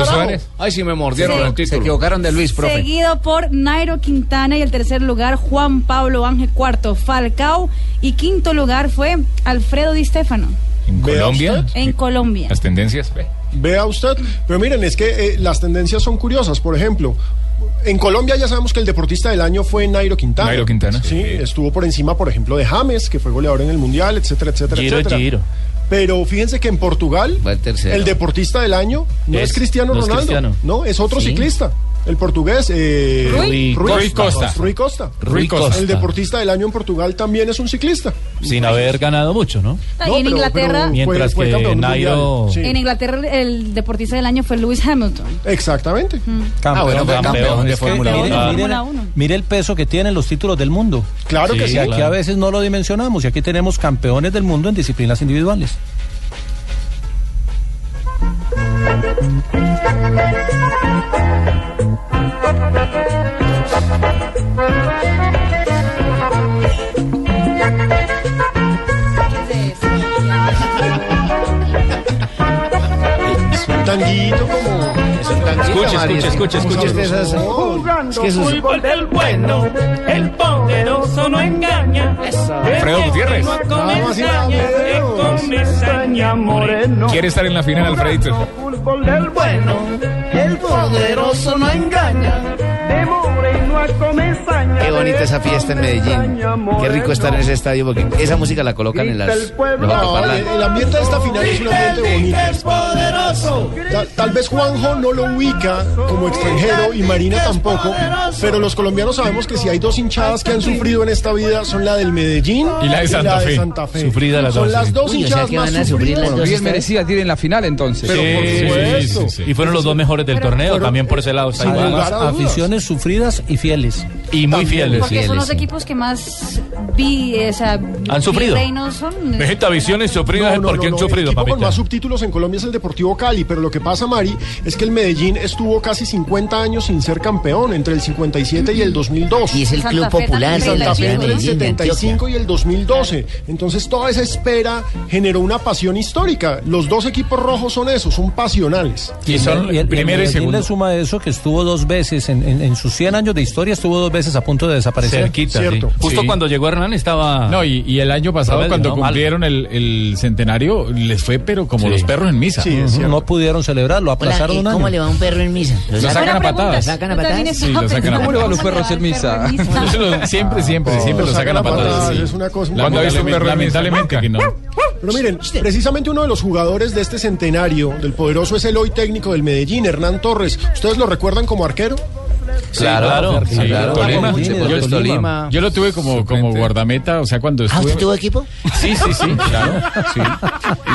Ay, sí me mordieron Sí. el título. Se equivocaron de Luis, profe. Seguido por Nairo Quintana y el tercer lugar Juan Pablo Ángel cuarto Falcao y quinto lugar fue Alfredo Di Stefano En Colombia, usted. en Colombia. las tendencias. ve. Vea usted, pero miren, es que eh, las tendencias son curiosas. Por ejemplo, en Colombia ya sabemos que el deportista del año fue Nairo Quintana. Nairo Quintana. Sí, estuvo por encima, por ejemplo, de James, que fue goleador en el Mundial, etcétera, etcétera, Giro, etcétera. Giro. Pero fíjense que en Portugal, el deportista del año no es, Es- Cristiano no es Ronaldo, Cristiano. no, es otro Sí. ciclista. El portugués, eh, Rui Rui Costa. Rui Costa. Rui Costa. El deportista del año en Portugal también es un ciclista. Sin haber ganado mucho, ¿no? Ah, No, y en pero- Inglaterra, pero Mientras fue que Nairo-. Sí, en Inglaterra el deportista del año fue Lewis Hamilton. Exactamente. Ah, bueno, fue campeón de Fórmula mire, 1. mire- Fórmula uno. mire el peso que tienen los títulos del mundo. Claro que Y sí. aquí a veces no lo dimensionamos y aquí tenemos campeones del mundo en disciplinas individuales. Tanguito como... Es un tanguito, Escuche, Mari, escuche, es que fútbol del bueno, el poderoso no engaña. Alfredo Gutiérrez. No nada saña, que menos. come la. Fútbol del bueno, el poderoso no engaña. De moreno a come saña. Qué bonita esa fiesta en Medellín. Qué rico estar en ese estadio porque esa música la colocan en las, los No, el, el ambiente de esta final es un ambiente bonito. Tal, tal vez Juanjo no lo ubica como extranjero y Marina tampoco, pero los colombianos sabemos que si hay dos hinchadas que han sufrido en esta vida son la del Medellín Y la de Santa Fe. Santa Fe. Sufrida las son dos, las sí. dos Uy, o sea hinchadas que más sufridas. las. Bien merecida tiene en la final entonces. Pero por Sí, supuesto. Sí, sí, sí. Y fueron los dos mejores del torneo, también por ese lado. está igual. Aficiones sufridas y fieles. Y muy fieles. Porque son los sí. equipos que más vi, o sea, Han sufrido. son. Vegeta Visiones sufridas No, no, porque no, han sufrido, El equipo con más subtítulos en Colombia es el Deportivo Cali, pero lo que pasa, Mari, es que el Medellín estuvo casi 50 años sin ser campeón, entre el 57 y el 2002. Y es el Santa club Fe popular de Santa Fe de entre el Medellín, de Antioquia. 75 y el 2012. Entonces toda esa espera generó una pasión histórica. Los dos equipos rojos son esos, son pasionales. Y son y el, primero y segundo. le suma a eso que estuvo dos veces, en, en- en sus 100 años de historia, estuvo dos veces a punto de desaparecer. Cerquita, Cierto. sí. Justo Sí. cuando llegó Hernán estaba... No, y, y el año pasado, cuando cumplieron el, el centenario, les fue, pero como Sí. los perros en misa. Cierto. No pudieron celebrarlo, Hola, aplazaron ¿y un año. ¿Cómo le va un perro en misa? Lo sacan a patadas. ¿Lo sacan a patadas? Sí, estaba lo sacan a ¿Cómo le va a los ¿cómo perros en misa? Siempre, siempre, siempre lo sacan a patadas. sí. Es una cosa Cuando ha visto un perro en misa, que no. Pero miren, precisamente uno de los jugadores de este centenario del poderoso es el hoy técnico del Medellín, Hernán Torres. ¿Ustedes lo recuerdan como arquero? Claro, claro. sí, claro. Tolima. Medellín, Yo, Deportes Tolima. yo lo tuve como, como guardameta, o sea, cuando ¿Ah, estuve... usted tuvo equipo? Sí, sí, sí, claro. sí.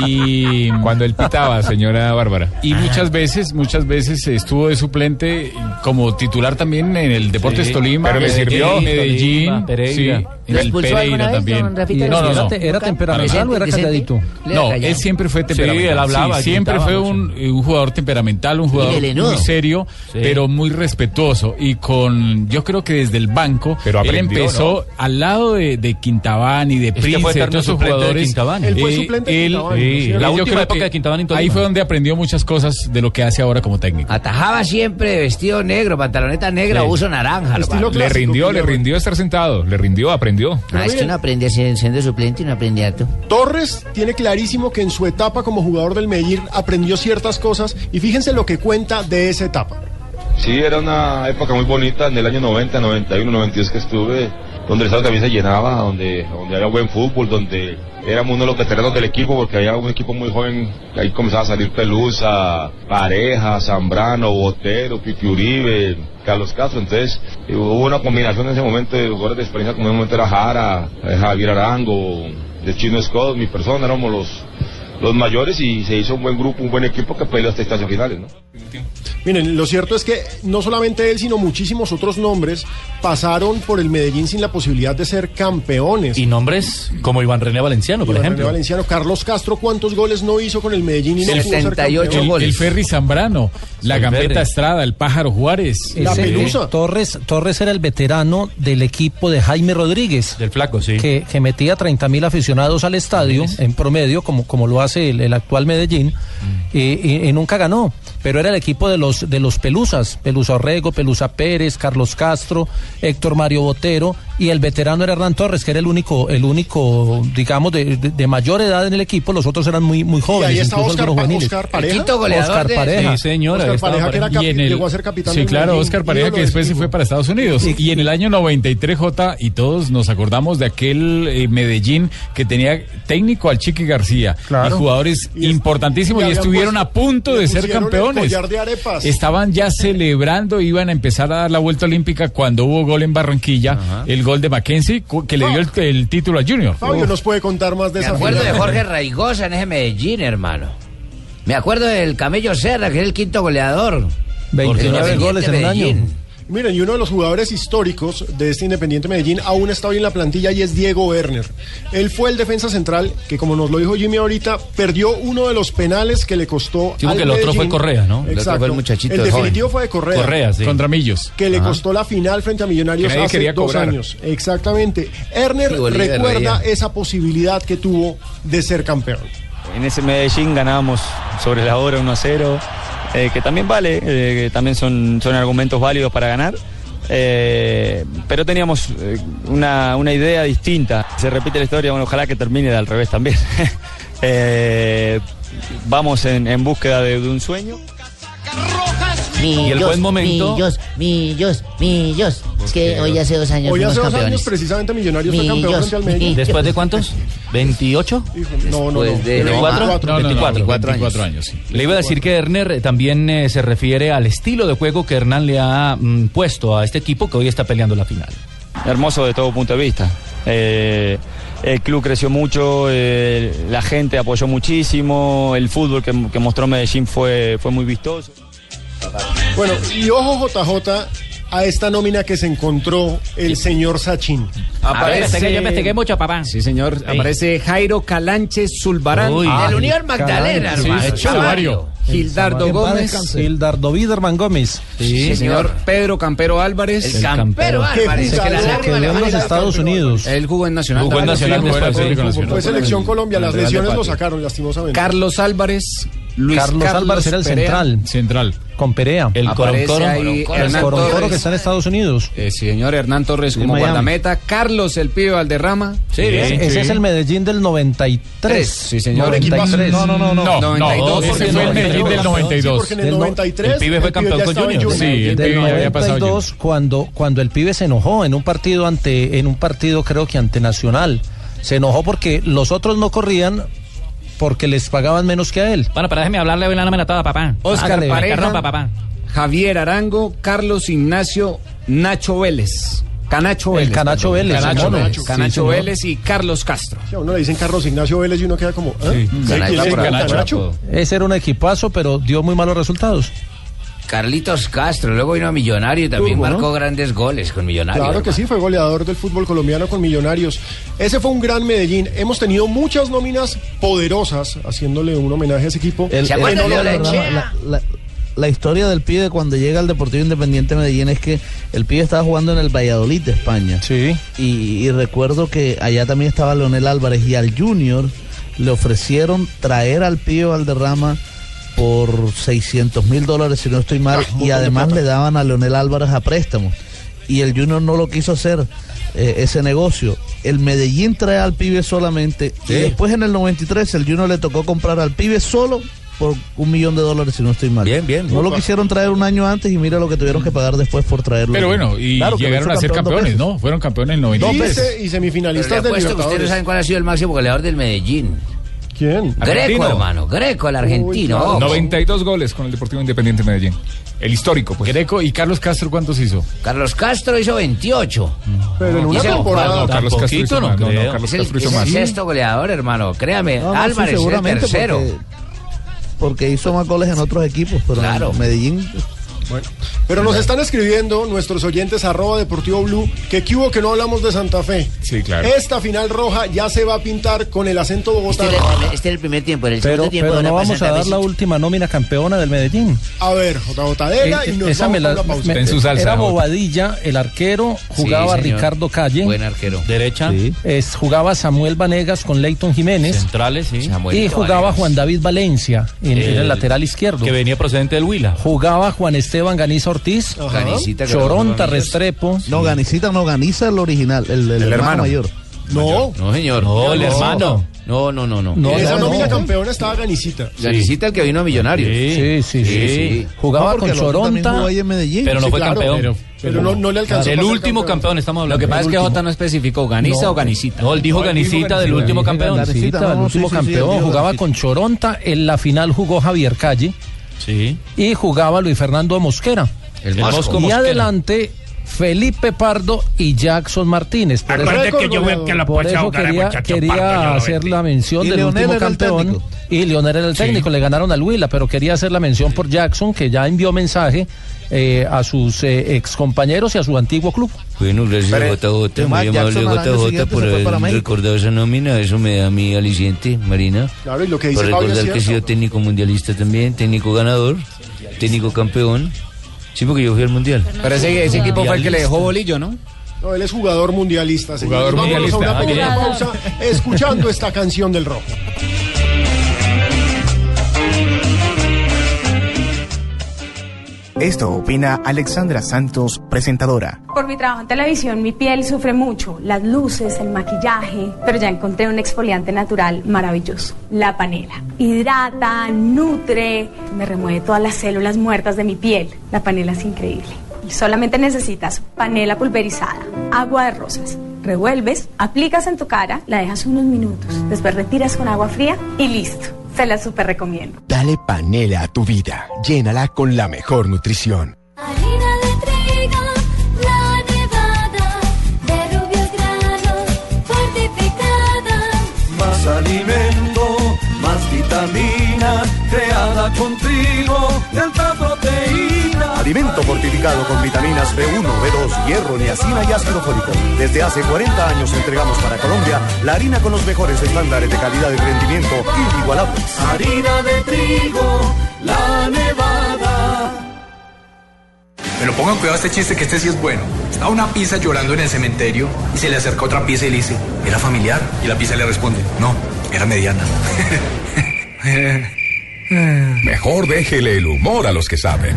Y cuando él pitaba, señora Bárbara. Y muchas veces, muchas veces estuvo de suplente como titular también en el Deportes Sí, Tolima. pero le Medellín, sirvió. Medellín, Tolima, Pereira. sí, ¿Lo el expulsó alguna Pereira vez, también. don Rafita? No, no, ¿Era, no. era temperamental o era calladito? No, él siempre fue Sí, temperamental. él hablaba, Sí, siempre fue un, un jugador temperamental, un jugador muy serio, Sí. pero muy respetuoso. Y con, yo creo que desde el banco, Pero él aprendió, empezó al lado de, de Quintabani, de Prince, de todos esos de jugadores. Él fue Eh, suplente de él- Quintabani, ¿cierto? La última época de Quintabani. Ahí fue donde aprendió muchas cosas de lo que hace ahora como técnico. Atajaba siempre vestido negro, pantaloneta negra, Sí. uso naranja. Le rindió, le rindió estar sentado. Le rindió, aprendió. Ah, es que uno aprende siendo suplente y no aprende harto. Torres tiene clarísimo que en su etapa como jugador del Medellín aprendió ciertas cosas y fíjense lo que cuenta de esa etapa. Sí, era una época muy bonita en el año 90, 91, 92 que estuve, donde el estadio también se llenaba, donde, donde había buen fútbol, donde éramos uno de los veteranos del equipo, porque había un equipo muy joven, ahí comenzaba a salir Pelusa, Pareja, Zambrano, Botero, Pipi Uribe, Carlos Castro, entonces eh, hubo una combinación en ese momento de jugadores de experiencia, como en ese momento era Jara, eh, Javier Arango, de Chino Scott, mi persona, éramos los, los mayores y se hizo un buen grupo, un buen equipo que peleó hasta instancias finales, ¿no? Miren, lo cierto es que no solamente él, sino muchísimos otros nombres pasaron por el Medellín sin la posibilidad de ser campeones. Y nombres como Iván René Valenciano, por Iván ejemplo. René Valenciano, Carlos Castro, ¿cuántos goles no hizo con el Medellín y no El pudo ser 78 campeón? goles. El Ferry Zambrano, la El Gambeta. Estrada, el Pájaro Juárez. Ese- Torres, Torres era el veterano del equipo de Jaime Rodríguez. Del flaco, sí. Que, que metía 30 mil aficionados al estadio en promedio, como, como lo hace hace el, el actual Medellín, eh, y, y nunca ganó. Pero era el equipo de los de los Pelusas, Pelusa Orrego, Pelusa Pérez, Carlos Castro, Héctor Mario Botero y el veterano era Hernán Torres, que era el único, el único, digamos, de, de- de mayor edad en el equipo. Los otros eran muy muy jóvenes, ahí está incluso Oscar Pareja. El quinto goleador Oscar de- Pareja. Sí, señor. Oscar ahí estaba Pareja, que era Y en el- llegó a ser capitán Sí, claro, Medellín, Oscar Pareja, que después se fue para Estados Unidos. Y en el año 93, J, y todos nos acordamos de aquel eh, Medellín que tenía técnico al Chiqui García Claro. y jugadores Y importantísimos y estuvieron puesto- a punto de ser campeones. collar de arepas. Estaban ya celebrando, iban a empezar a dar la vuelta olímpica cuando hubo gol en Barranquilla, el gol de Mackenzie, que le dio el, el título al Junior. Fabio nos puede contar más de Me esa acuerdo de. Jorge Raigosa en ese Medellín, hermano. Me acuerdo del Camello Serra, que es el quinto goleador. 29 Porque goles en un año. Miren, y uno de los jugadores históricos de este Independiente Medellín aún está hoy en la plantilla y es Diego Werner. Él fue el defensa central que, como nos lo dijo Jimmy ahorita, perdió uno de los penales que le costó. Sí, al porque el otro fue. Correa, ¿no? El otro Exacto. fue el muchachito El joven. definitivo fue de Correa. Correa, sí. Contra Millos. Que le costó la final frente a Millonarios Que hace quería dos cobrar. años. Exactamente. Erner Sí, Bolívar recuerda reía. esa posibilidad que tuvo de ser campeón. En ese Medellín ganábamos sobre la hora 1 a 0, eh, que también vale, eh, que también son, son argumentos válidos para ganar. eh, pero teníamos eh, una, una idea distinta. Se repite la historia, bueno, ojalá que termine de al revés también. Eh, vamos en, en búsqueda de, de un sueño. Millos, el buen momento- Millos, millos, millos. Es que hoy hace dos años Hoy hace dos campeones. años precisamente Millonarios fue campeón frente al Medellín. ¿Después de cuántos? ¿28? No, no, no. ¿De De 24? no, no, no, 24, 24 años, sí. Le iba a decir que Erner eh, también eh, se refiere al estilo de juego que Hernán le ha mm, puesto a este equipo que hoy está peleando la final. hermoso de todo punto de vista. Eh, el club creció mucho, eh, la gente apoyó muchísimo, el fútbol que, que mostró Medellín fue, fue muy vistoso. Bueno, y ojo JJ a esta nómina que se encontró el señor Sachin. investigué, yo investigué mucho, papá. Sí, señor. Aparece Jairo Calanche Zulbarán. Uy, del del Unión Magdalena, hermano. Chavario. Gildardo Gómez. Gildardo Biderman Gómez. Sí, señor. Pedro Campero Álvarez. El Campero Álvarez. Que se quedó en los Estados. Unidos. Él jugó en Nacional. Jugó en Nacional, fue- selección Colombia, las lesiones lo sacaron lastimosamente. Carlos Álvarez. Luis Carlos, Álvarez era el Perea. central. Central. Con Perea. El Coroncoro. El Coroncoro que está en Estados Unidos. Eh, sí, señor Hernán Torres como Miami. guardameta. Carlos el pibe Valderrama. Sí, ese es el Medellín del 93. Sí, señor. 93. No, no, no, no. 92, ese porque fue el no, Medellín del 92. porque en el Del no- 93 el pibe fue campeón ya con en Junior. Sí, el del pibe había pasado. 92 cuando cuando el pibe se enojó en un partido ante en un partido creo que ante Nacional se enojó porque los otros no corrían porque les pagaban menos que a él Bueno, pero déjeme hablarle de la nómina toda, papá. Oscar Hágale. Pareja. Que rompa, papá. Javier Arango, Carlos Ignacio Nacho Vélez. Canacho El Vélez. Canacho perdón. Vélez, Canacho, Vélez. Canacho. Vélez y Carlos Castro. Sí, a uno le dicen Carlos Ignacio Vélez y uno queda como. ¿eh? Sí. Canacho. ese era un equipazo pero dio muy malos resultados Carlitos Castro, luego vino a Millonario y también Turbo, ¿no? marcó grandes goles con Millonario. Claro que sí, fue goleador del fútbol colombiano con Millonarios. Ese fue un gran Medellín. Hemos tenido muchas nóminas poderosas haciéndole un homenaje a ese equipo. ¿Se Que acuerdan no de la la, la- la historia del pibe cuando llega al Deportivo Independiente Medellín es que el pibe estaba jugando en el Valladolid de España. Sí. Y, y recuerdo que allá también estaba Leonel Álvarez y al Junior le ofrecieron traer al pibe Valderrama por 600 mil dólares, si no estoy mal, Ah, y además le daban a Leonel Álvarez a préstamo. Y el Junior no lo quiso hacer eh, ese negocio. El Medellín trae al pibe solamente. Y después en el 93 el Junior le tocó comprar al pibe solo por un millón de dólares, si no estoy mal. Bien, bien. No lo quisieron traer un año antes y mira lo que tuvieron que pagar después por traerlo. Pero bueno, y Claro llegaron a ser campeones. ¿no? Fueron campeones en el Y, 93. se- y semifinalistas de apuesto que ustedes no Libertadores. saben cuál ha sido el máximo goleador del Medellín. ¿Quién? Greco, hermano. Greco, el argentino. ojo. 92 goles con el Deportivo Independiente Medellín. El histórico, pues. Greco y Carlos Castro, ¿cuántos hizo? Carlos Castro hizo 28. Pero en una temporada. No, Carlos Castro hizo no más. No, no, creo. Carlos Es el, Castro hizo es el más. sexto goleador, hermano. Créame. No, no, sí, Álvarez es el tercero. Porque, porque hizo más goles en otros equipos, pero Claro. en Medellín Pero nos están escribiendo nuestros oyentes arroba deportivo blue que que hubo que no hablamos de Santa Fe. Sí, claro. Esta final roja ya se va a pintar con el acento bogotano. Este era, el- este era el primer tiempo, en el Pero, segundo tiempo pero no vamos a dar la última nómina campeona del Medellín. A ver, J. Y Eh, nos esa vamos me la- con la pausa. me- era Bobadilla, el arquero, jugaba. Ricardo Calle. Buen arquero. Derecha. Es, jugaba Samuel Vanegas con Leighton Jiménez. Centrales, sí. y jugaba Juan David Valencia en, en el El- lateral izquierdo. Que venía procedente del Huila. Jugaba Juan Esteban Ganiza Ortiz. Ganicita, Choronta Restrepo. No, Ganicita no, Ganiza el original, el, el hermano. mayor. No. No, señor. No, el hermano. No, no, no, no. en esa nómina campeona estaba Ganicita. Ganicita el que vino a Millonarios. Sí, sí, sí. sí. Jugaba con Choronta. Pero no Sí, fue claro, campeón. pero- pero no- no le alcanzó El último campeón. campeón. estamos hablando. Lo que pasa es que Jota no especificó, ¿Ganiza o Ganicita? No, él dijo Ganicita del último campeón. Ganicita, el último campeón. Jugaba con Choronta. En la final jugó Javier Calle. Sí. Y jugaba Luis Fernando Mosquera. El Mosco y adelante Felipe Pardo y Jackson Martínez. Por Acuérdate eso, que yo veo que la por eso quería, quería Pardo, hacer la mención del Leonel último campeón. Y Leonel era el técnico, le ganaron al Huila, pero quería hacer la mención por Jackson, que ya envió mensaje eh, a sus eh, ex compañeros y a su antiguo club. Bueno, gracias Pero, JJ, muy amable JJ por haber para recordado esa nómina, eso me da mi aliciente, Marina. Claro, y lo que dice Por Fabio recordar que he sido técnico mundialista también, técnico ganador, técnico campeón. Sí, porque yo fui al mundial. Pero ese, ese equipo fue el que le dejó bolillo, ¿no? No, él es jugador mundialista. señores. Jugador Vámonos mundialista. a una Ah, pequeña bien. pausa escuchando esta canción del rojo. Esto opina Alexandra Santos, presentadora. Por mi trabajo en televisión, mi piel sufre mucho, las luces, el maquillaje, pero ya encontré un exfoliante natural maravilloso, la panela. Hidrata, nutre, me remueve todas las células muertas de mi piel. La panela es increíble. Solamente necesitas panela pulverizada, agua de rosas. Revuelves, aplicas en tu cara, la dejas unos minutos, después retiras con agua fría y listo. Se la super recomiendo. Dale panela a tu vida. Llénala con la mejor nutrición. Harina de trigo, la nevada, de rubios granos, fortificada. Más alimento, más vitamina, creada con trigo, de alta proteína. Alimento fortificado con vitaminas B1, B2, hierro, niacina y ácido fólico. Desde hace 40 años entregamos para Colombia la harina con los mejores estándares de calidad y rendimiento inigualables. Harina de trigo, la nevada. Pero pongan cuidado a este chiste que este sí es bueno. Está una pizza llorando en el cementerio y se le acerca otra pizza y le dice, ¿era familiar? Y la pizza le responde, no, era mediana. Mejor déjele el humor a los que saben.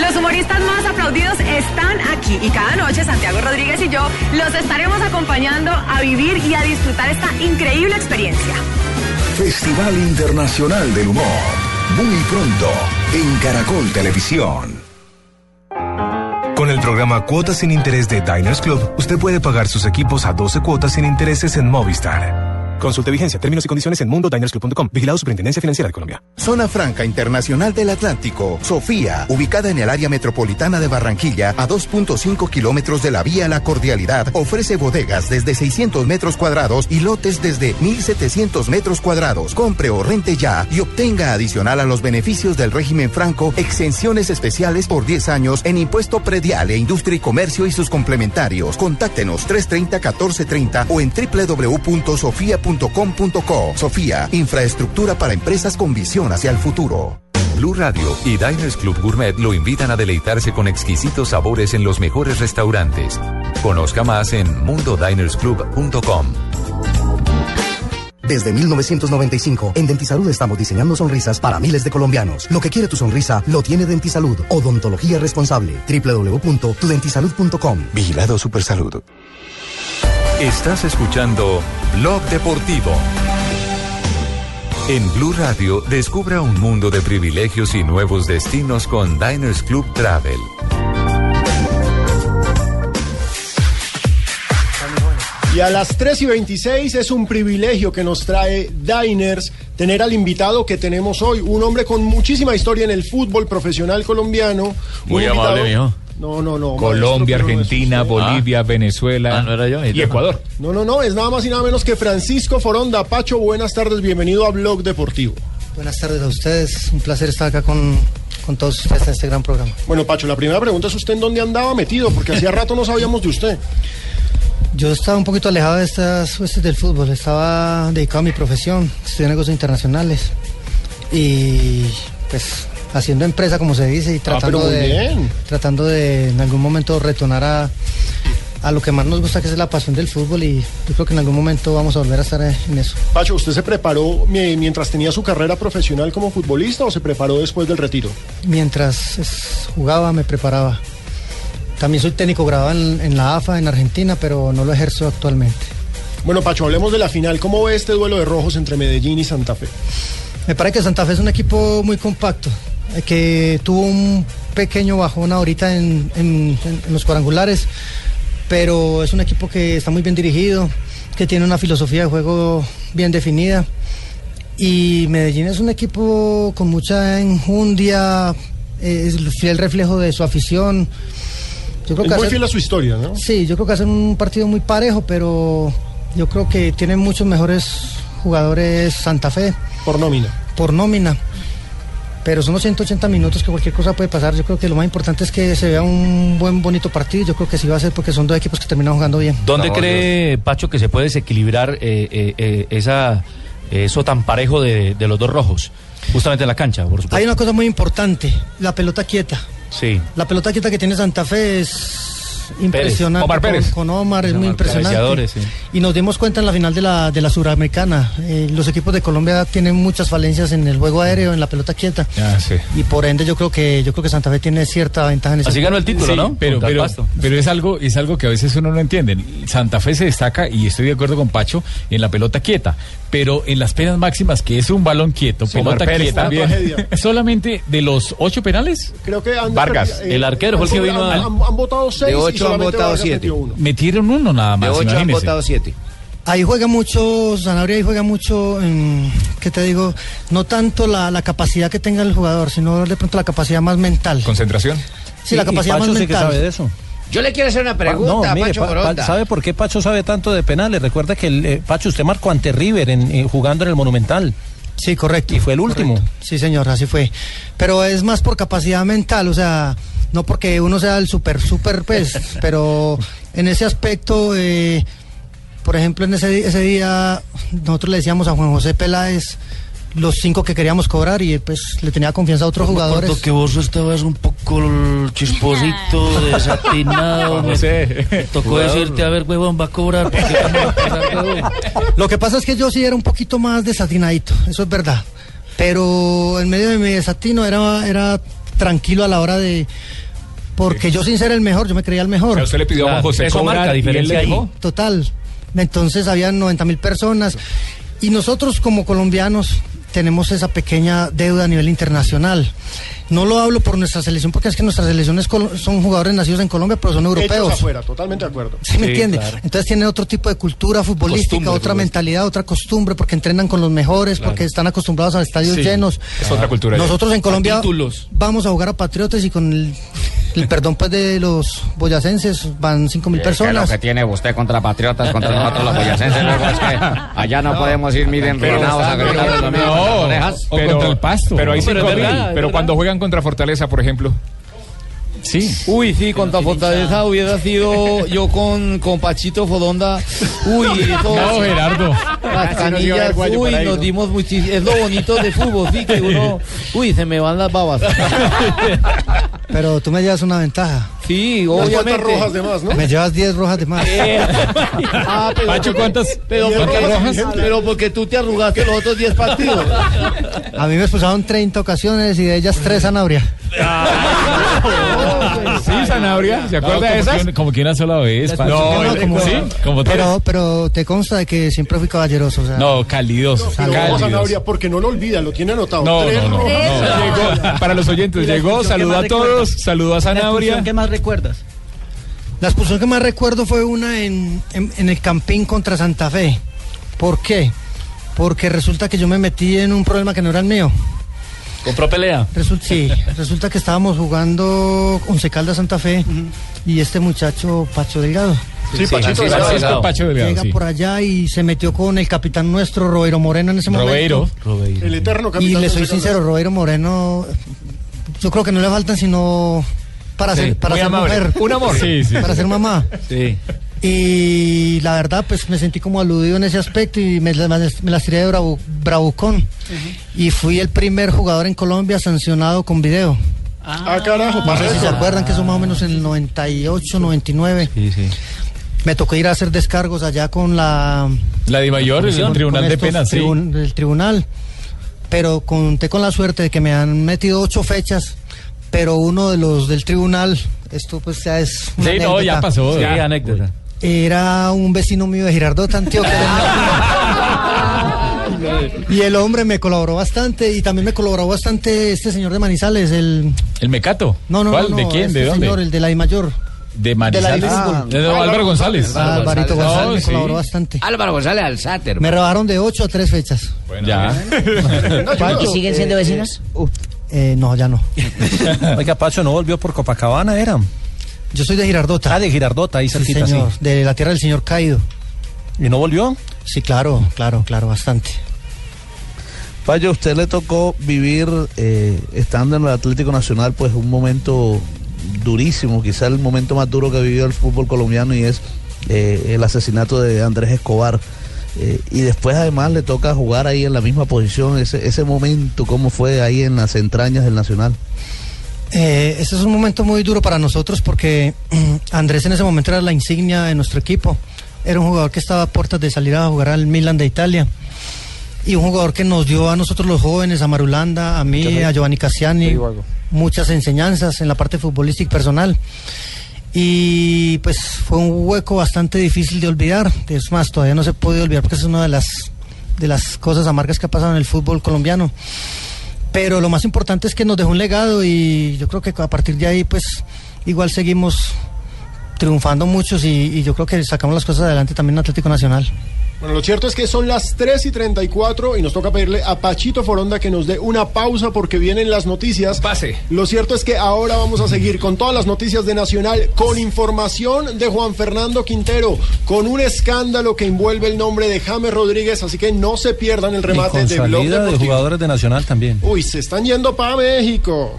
Los humoristas más aplaudidos están aquí y cada noche Santiago Rodríguez y yo los estaremos acompañando a vivir y a disfrutar esta increíble experiencia. Festival Internacional del Humor. Muy pronto en Caracol Televisión. Con el programa Cuotas sin Interés de Diners Club, usted puede pagar sus equipos a 12 cuotas sin intereses en Movistar. Consulte vigencia, términos y condiciones en mundodinersclub.com. Vigilado Superintendencia Financiera de Colombia. Zona Franca Internacional del Atlántico. Sofía, ubicada en el área metropolitana de Barranquilla, a 2.5 kilómetros de la vía La Cordialidad, ofrece bodegas desde 600 metros cuadrados y lotes desde 1.700 metros cuadrados. Compre o rente ya y obtenga adicional a los beneficios del régimen franco exenciones especiales por 10 años en impuesto predial e industria y comercio y sus complementarios. Contáctenos 330-1430 o en Sofía, infraestructura para empresas con visión hacia el futuro. Blue Radio y Diners Club Gourmet lo invitan a deleitarse con exquisitos sabores en los mejores restaurantes. Conozca más en mundodinersclub.com. Desde 1995, en Dentisalud estamos diseñando sonrisas para miles de colombianos. Lo que quiere tu sonrisa, lo tiene Dentisalud. Odontología responsable. www.tudentisalud.com. Vigilado Supersalud. Estás escuchando Blog Deportivo. En Blue Radio, descubra un mundo de privilegios y nuevos destinos con Diners Club Travel. Y a las 3 y 26 es un privilegio que nos trae Diners tener al invitado que tenemos hoy, un hombre con muchísima historia en el fútbol profesional colombiano. un Muy invitado- amable, mijo. No, no, no. Colombia, maestro, no Argentina. Bolivia, Venezuela Ah, no era yo, y Ecuador. No, no, no, es nada más y nada menos que Francisco Foronda. Pacho, buenas tardes, bienvenido a Blog Deportivo. Buenas tardes a ustedes, un placer estar acá con con todos ustedes en este gran programa. Bueno, Pacho, la primera pregunta es usted en dónde andaba metido, porque hacía rato no sabíamos de usted. Yo estaba un poquito alejado de estas cuestiones del fútbol, estaba dedicado a mi profesión, estudié negocios internacionales y pues haciendo empresa como se dice y tratando Ah, muy de tratando de en algún momento retornar a, a lo que más nos gusta que es la pasión del fútbol y yo creo que en algún momento vamos a volver a estar en eso. Pacho, ¿usted se preparó mi- mientras tenía su carrera profesional como futbolista o se preparó después del retiro? Mientras jugaba me preparaba. También soy técnico graduado en, en la AFA en Argentina, pero no lo ejerzo actualmente. Bueno, Pacho, hablemos de la final. ¿Cómo ve este duelo de rojos entre Medellín y Santa Fe? Me parece que Santa Fe es un equipo muy compacto, que tuvo un pequeño bajón ahorita en, en- en- en los cuadrangulares, pero es un equipo que está muy bien dirigido, que tiene una filosofía de juego bien definida. Y Medellín es un equipo con mucha enjundia, eh, es el fiel reflejo de su afición. Yo creo Es que muy hace- fiel a su historia, ¿no? Sí, yo creo que hacen un partido muy parejo, pero yo creo que tienen muchos mejores jugadores Santa Fe. Por nómina. Por nómina. Pero son los 180 minutos que cualquier cosa puede pasar. Yo creo que lo más importante es que se vea un buen, bonito partido. Yo creo que sí va a ser porque son dos equipos que terminan jugando bien. ¿Dónde cree, Pacho, que se puede desequilibrar eh, eh, eh, esa, eso tan parejo de, de los dos rojos? Justamente en la cancha, por supuesto. Hay una cosa muy importante, la pelota quieta. Sí. La pelota quieta que tiene Santa Fe es impresionante. Omar con- Pérez. Con, Omar es Omar muy impresionante. Sí. Y nos dimos cuenta en la final de la, de la Suramericana. Eh, los equipos de Colombia tienen muchas falencias en el juego aéreo, en la pelota quieta. Ah, sí. Y por ende yo creo que yo creo que Santa Fe tiene cierta ventaja en ese Así ganó el título, Sí, ¿no? Pero, pero, pero es algo es algo que a veces uno no entiende. Santa Fe se destaca, y estoy de acuerdo con Pacho, en la pelota quieta. Pero en las penas máximas, que es un balón quieto, pelota Pérez quieta, también. Solamente de los ocho penales, Creo que han Vargas, eh, el arquero, fue el que han- vino a- Han, han votado seis ocho han votado siete. uno. metieron uno nada más. imagínese. siete. Ahí juega mucho, Sanabria ahí juega mucho, en, ¿qué te digo? No tanto la, la capacidad que tenga el jugador, sino de pronto la capacidad más mental. ¿Concentración? Sí, la capacidad Pacho más sí que mental. sabe de eso. Yo le quiero hacer una Pa- pregunta, no, mire, Pacho Pa-. ¿sabe por qué Pacho sabe tanto de penales? Recuerda que, el, eh, Pacho, usted marcó ante River en, eh, jugando en el Monumental. Sí, correcto. Y fue el último. Sí, señor, así fue. Pero es más por capacidad mental, o sea, no porque uno sea el super, super pez, pero en ese aspecto, eh, por ejemplo, en ese, ese día nosotros le decíamos a Juan José Peláez los cinco que queríamos cobrar y pues le tenía confianza a otros jugadores. que vos estabas un poco chisposito, desatinado. No sé. me tocó Jugador. decirte, a ver, huevón, va a cobrar. porque a. Lo que pasa es que yo sí era un poquito más desatinadito, eso es verdad. Pero en medio de mi desatino era, era tranquilo a la hora de... Porque yo sin ser el mejor, yo me creía el mejor. O sea, usted le pidió a Juan José Eso cobrar marca diferencia ahí. Total. Entonces habían 90 mil personas y nosotros como colombianos tenemos esa pequeña deuda a nivel internacional. No lo hablo por nuestra selección porque es que nuestras selecciones son jugadores nacidos en Colombia pero son europeos. Hechos afuera, totalmente de acuerdo. ¿Sí me entiende? Entonces tienen otro tipo de cultura futbolística, Costumbre otra mentalidad, otra costumbre, porque entrenan con los mejores, Claro. porque están acostumbrados a estadios Sí, llenos. es otra cultura. Nosotros en Colombia títulos. vamos a jugar a Patriotas y con el, el perdón pues de los boyacenses van cinco mil ¿Qué es lo personas. que tiene usted contra Patriotas, contra nosotros los boyacenses? Luego es que allá no, podemos ir miren Pero- ronados a gritar las orejas. o contra el pasto. Pero hay No, pero cinco mil. Pero cuando juegan contra Fortaleza, por ejemplo. Sí. Uy, sí, contra Fortaleza hubiera sido yo con, con Pachito Fodonda. Uy, eso. No, Gerardo. Las canillas, uy, ahí, nos ¿no? dimos muchísimo. Es lo bonito de fútbol, sí, que uno. Uy, se me van las babas. Pero tú me llevas una ventaja. Sí, obviamente. cuantas rojas de más, ¿no? Me llevas 10 rojas de más. Ah, pero Pacho, ¿cuántas- Pero cuántas porque, rojas? pero porque tú te arrugaste los otros 10 partidos. A mí me expulsaron 30 ocasiones y de ellas 3 Sanabria. Sí, Sanabria. ¿Se acuerda de esas? Como que una sola vez. No, como- sí. Como pero, pero te consta de que siempre fui caballeroso. O sea, No, calidoso. Cálidos. Sanabria porque no lo olvida, lo tiene anotado. No, no, no, no, para los oyentes, ¿Y la llegó, saludó a todos, saludó a Sanabria. ¿Qué más recuerdas? La expulsión que más recuerdo fue una en, en- en el Campín contra Santa Fe. ¿Por qué? Porque resulta que yo me metí en un problema que no era el mío. ¿Compró pelea? Resulta, sí, resulta que estábamos jugando Once Caldas Santa Fe y este muchacho Pacho Delgado. Sí, Pachito Francisco Delgado. Pacho Delgado, Llega sí. por allá y se metió con el capitán nuestro, Robeiro Moreno, en ese Robeiro. momento. El eterno Y capitán le de soy sincero, Robeiro Moreno yo creo que no le faltan sino para Sí, ser, para ser amable. mujer. Un amor. Sí, sí, para sí. ser mamá. Sí. Y la verdad, pues me sentí como aludido en ese aspecto y me, me, me las tiré de bravu- bravucón. Y fui el primer jugador en Colombia sancionado con video. Ah, carajo, No sé si se acuerdan que eso más o menos en el 98, 99. Sí, sí. Me tocó ir a hacer descargos allá con la... La de Mayor, el Tribunal con de Penas, sí. El tribunal. Pero conté con la suerte de que me han metido ocho fechas, pero uno de los del tribunal, esto pues ya es... una Sí, no, ya pasó. Sí, ya. anécdota. Era un vecino mío de Girardota, Antioquia. y el hombre me colaboró bastante y también me colaboró bastante este señor de Manizales, el... ¿El Mecato? No, no, ¿Cuál? no, ¿De quién? este ¿De dónde? señor, el de la I Mayor. De Manizales. de la Ah, de don Álvaro González. Álvarito González me sí. colaboró bastante. Álvaro González Alzáter. Me rebajaron de 8 a 3 fechas. Ya. ¿Y siguen siendo vecinos? Eh, no, ya no. Oiga, Pacho, ¿no volvió por Copacabana, era? Yo soy de Girardota. Ah, de Girardota, ahí Sí, cerquita, señor, sí. de la tierra del señor caído. ¿Y no volvió? Sí, claro, claro, claro, bastante. Payo, a usted le tocó vivir, eh, estando en el Atlético Nacional, pues un momento durísimo, quizá el momento más duro que vivió el fútbol colombiano y es eh, el asesinato de Andrés Escobar. Eh, y después además le toca jugar ahí en la misma posición, ese, ese momento, cómo fue ahí en las entrañas del Nacional. Eh, ese es un momento muy duro para nosotros porque mm, Andrés en ese momento era la insignia de nuestro equipo. Era un jugador que estaba a puertas de salir a jugar al Milan de Italia. Y un jugador que nos dio a nosotros los jóvenes, a Marulanda, a mí, a Giovanni Cassiani, muchas enseñanzas en la parte futbolística y personal. Y pues fue un hueco bastante difícil de olvidar. Es más, todavía no se puede olvidar porque es una de las, de las cosas amargas que ha pasado en el fútbol colombiano. Pero lo más importante es que nos dejó un legado y yo creo que a partir de ahí pues igual seguimos triunfando muchos y, y yo creo que sacamos las cosas adelante también en Atlético Nacional. Bueno, lo cierto es que son las 3 y 34 y nos toca pedirle a Pachito Foronda que nos dé una pausa porque vienen las noticias. Pase. Lo cierto es que ahora vamos a seguir con todas las noticias de Nacional, con información de Juan Fernando Quintero, con un escándalo que envuelve el nombre de James Rodríguez, así que no se pierdan el Y remate con de Blog de jugadores de Nacional también. Uy, se están yendo para México.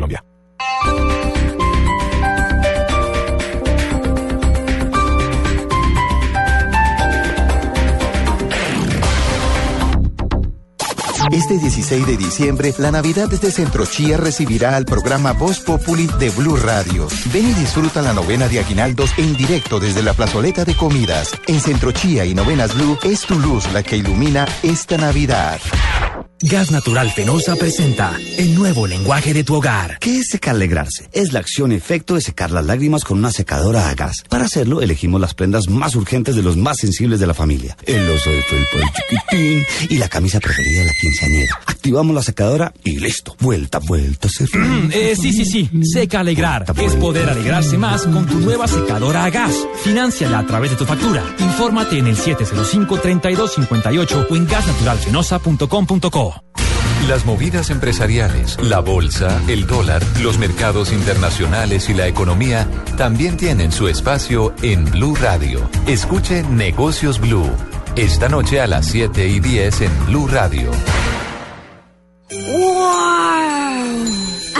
Colombia. Este 16 de diciembre, la Navidad desde Centro Chía recibirá al programa Voz Populi de Blue Radio. Ven y disfruta la novena de Aguinaldos en directo desde la plazoleta de comidas. En Centro Chía y Novenas Blue es tu luz la que ilumina esta Navidad. Gas Natural Fenosa presenta el nuevo lenguaje de tu hogar. ¿Qué es secar alegrarse? Es la acción-efecto de secar las lágrimas con una secadora a gas. Para hacerlo, elegimos las prendas más urgentes de los más sensibles de la familia. El oso de felpa el chiquitín y la camisa preferida de la quinceañera. Activamos la secadora y listo. Vuelta, vuelta, se Eh, sí, sí, sí. Seca Alegrar. Es poder alegrarse más con tu nueva secadora a gas. Financiala a través de tu factura. Infórmate en el 705-3258 o en gasnaturalfenosa.com.co. Las movidas empresariales, la bolsa, el dólar, los mercados internacionales y la economía también tienen su espacio en Blue Radio. Escuche Negocios Blue. Esta noche a las 7 y 10 en Blue Radio. ¡Wow!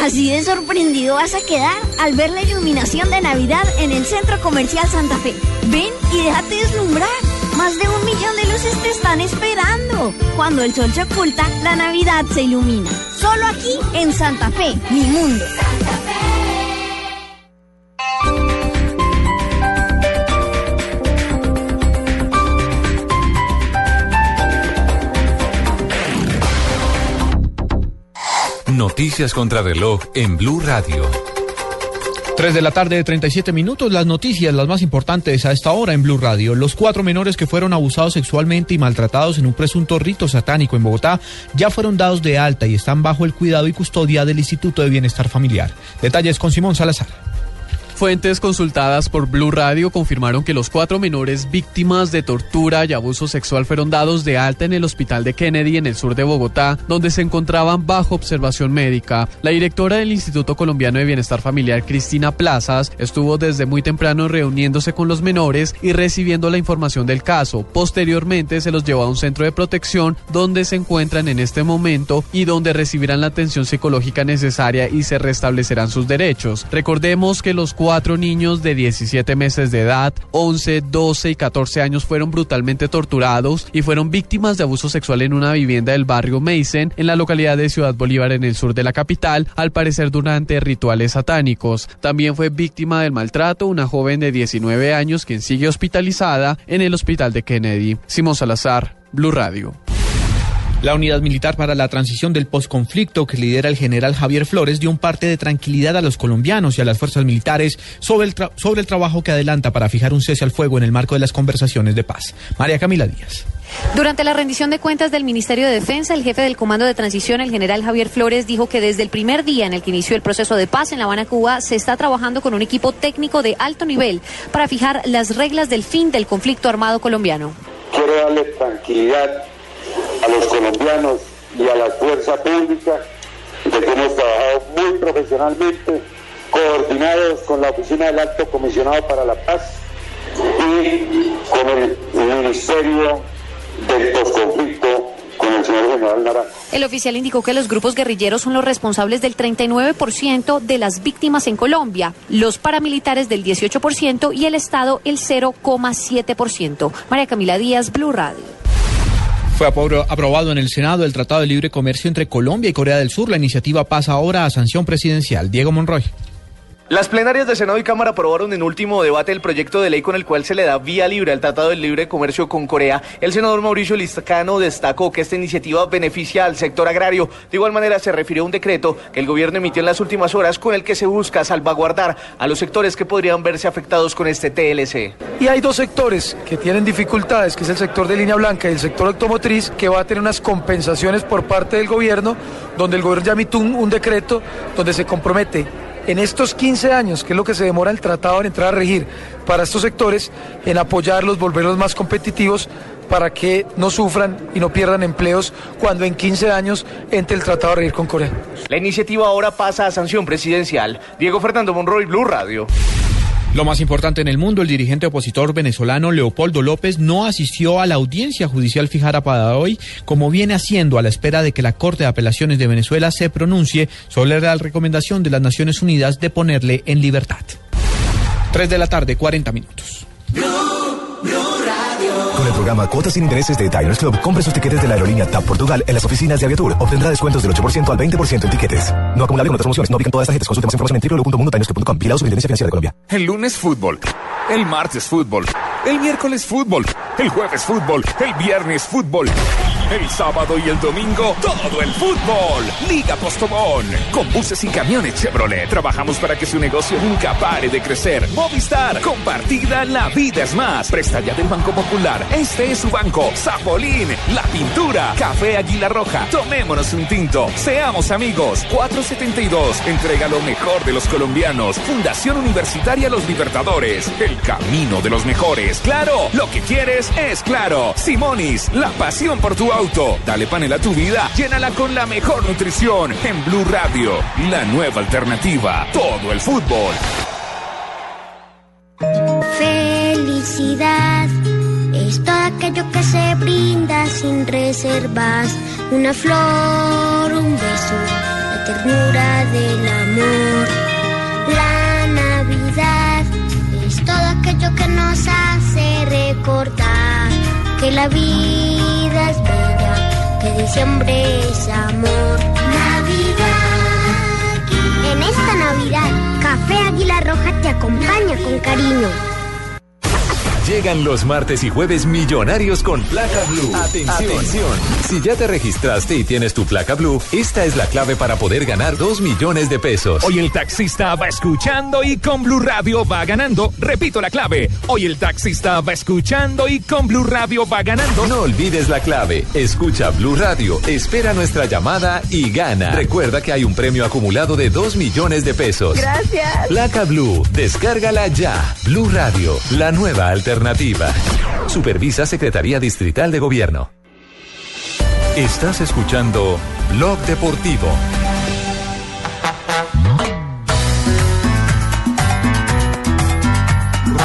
Así de sorprendido vas a quedar al ver la iluminación de Navidad en el Centro Comercial Santa Fe. Ven y déjate deslumbrar. Más de un millón de luces te están esperando. Cuando el sol se oculta, la Navidad se ilumina. Solo aquí en Santa Fe, mi mundo. Noticias. Contra reloj en Blue Radio. 3 de la tarde de 37 minutos, las noticias, las más importantes a esta hora en Blue Radio. Los cuatro menores que fueron abusados sexualmente y maltratados en un presunto rito satánico en Bogotá ya fueron dados de alta y están bajo el cuidado y custodia del Instituto de Bienestar Familiar. Detalles con Simón Salazar. Fuentes consultadas por Blue Radio confirmaron que los cuatro menores víctimas de tortura y abuso sexual fueron dados de alta en el hospital de Kennedy en el sur de Bogotá, donde se encontraban bajo observación médica. La directora del Instituto Colombiano de Bienestar Familiar, Cristina Plazas, estuvo desde muy temprano reuniéndose con los menores y recibiendo la información del caso. Posteriormente se los llevó a un centro de protección donde se encuentran en este momento y donde recibirán la atención psicológica necesaria y se restablecerán sus derechos. Recordemos que los cuatro niños de 17 meses de edad, 11, 12 y 14 años fueron brutalmente torturados y fueron víctimas de abuso sexual en una vivienda del barrio Mason en la localidad de Ciudad Bolívar en el sur de la capital, al parecer durante rituales satánicos. También fue víctima del maltrato una joven de 19 años quien sigue hospitalizada en el hospital de Kennedy. Simón Salazar, Blue Radio. La unidad militar para la transición del posconflicto que lidera el general Javier Flores dio un parte de tranquilidad a los colombianos y a las fuerzas militares sobre el, tra- sobre el trabajo que adelanta para fijar un cese al fuego en el marco de las conversaciones de paz. María Camila Díaz. Durante la rendición de cuentas del Ministerio de Defensa, el jefe del Comando de Transición, el general Javier Flores, dijo que desde el primer día en el que inició el proceso de paz en La Habana, Cuba, se está trabajando con un equipo técnico de alto nivel para fijar las reglas del fin del conflicto armado colombiano. Quiero darle tranquilidad a los colombianos y a la fuerza pública de que hemos trabajado muy profesionalmente, coordinados con la Oficina del Alto Comisionado para la Paz y con el Ministerio del Postconflicto, con el señor general Naranjo. El oficial indicó que los grupos guerrilleros son los responsables del 39% de las víctimas en Colombia, los paramilitares del 18% y el Estado el 0,7%. María Camila Díaz, Blue Radio. Fue apro- aprobado en el Senado el Tratado de Libre Comercio entre Colombia y Corea del Sur. La iniciativa pasa ahora a sanción presidencial. Diego Monroy. Las plenarias de Senado y Cámara aprobaron en último debate el proyecto de ley con el cual se le da vía libre al Tratado de Libre Comercio con Corea. El senador Mauricio Lizcano destacó que esta iniciativa beneficia al sector agrario. De igual manera se refirió a un decreto que el gobierno emitió en las últimas horas con el que se busca salvaguardar a los sectores que podrían verse afectados con este TLC. Y hay dos sectores que tienen dificultades, que es el sector de línea blanca y el sector automotriz, que va a tener unas compensaciones por parte del gobierno, donde el gobierno ya emitió un, un decreto donde se compromete en estos 15 años, que es lo que se demora el tratado en entrar a regir para estos sectores, en apoyarlos, volverlos más competitivos para que no sufran y no pierdan empleos cuando en 15 años entre el tratado a regir con Corea. La iniciativa ahora pasa a sanción presidencial. Diego Fernando Monroy, Blue Radio. Lo más importante en el mundo, el dirigente opositor venezolano Leopoldo López no asistió a la audiencia judicial fijada para hoy, como viene haciendo a la espera de que la Corte de Apelaciones de Venezuela se pronuncie sobre la recomendación de las Naciones Unidas de ponerle en libertad. 3 de la tarde, 40 minutos. Con el programa Cuotas sin Intereses de Diners Club, compre sus tiquetes de la aerolínea TAP Portugal en las oficinas de Aviatur. Obtendrá descuentos del 8% al 20% en tiquetes. No acumulable con otras promociones. No aplican todas las tarjetas. Consulte más información en www.mundodinersclub.com. Vigilado Superintendencia Financiera de Colombia. El lunes fútbol, el martes fútbol, el miércoles fútbol, el jueves fútbol, el viernes fútbol, el sábado y el domingo todo el fútbol. Liga Postobón. Con buses y camiones Chevrolet trabajamos para que su negocio nunca pare de crecer. Movistar, compartida, la vida es más. Presta ya del Banco Popular. Este es su banco. Zapolín, la pintura, Café Águila Roja. Tomémonos un tinto. Seamos amigos. 472. Entrega lo mejor de los colombianos. Fundación Universitaria Los Libertadores. El camino de los mejores. Claro, lo que quieres es claro. Simonis, la pasión por tu auto. Dale panel a tu vida. Llénala con la mejor nutrición. En Blue Radio, la nueva alternativa. Todo el fútbol. Felicidad es todo aquello que se brinda sin reservas. Una flor, un beso, la ternura del amor. La Navidad es todo aquello que nos hace recordar la vida es bella, que diciembre es amor. Navidad. En esta Navidad, Café Águila Roja te acompaña con cariño. Llegan los martes y jueves millonarios con placa blue. Atención. Si ya te registraste y tienes tu placa blue, esta es la clave para poder ganar 2 millones de pesos. Hoy el taxista va escuchando y con Blue Radio va ganando. Repito la clave. Hoy el taxista va escuchando y con Blue Radio va ganando. No olvides la clave. Escucha Blue Radio, espera nuestra llamada y gana. Recuerda que hay un premio acumulado de 2 millones de pesos. Gracias. Placa Blue, descárgala ya. Blue Radio, la nueva alternativa. Supervisa Secretaría Distrital de Gobierno. Estás escuchando Blog Deportivo.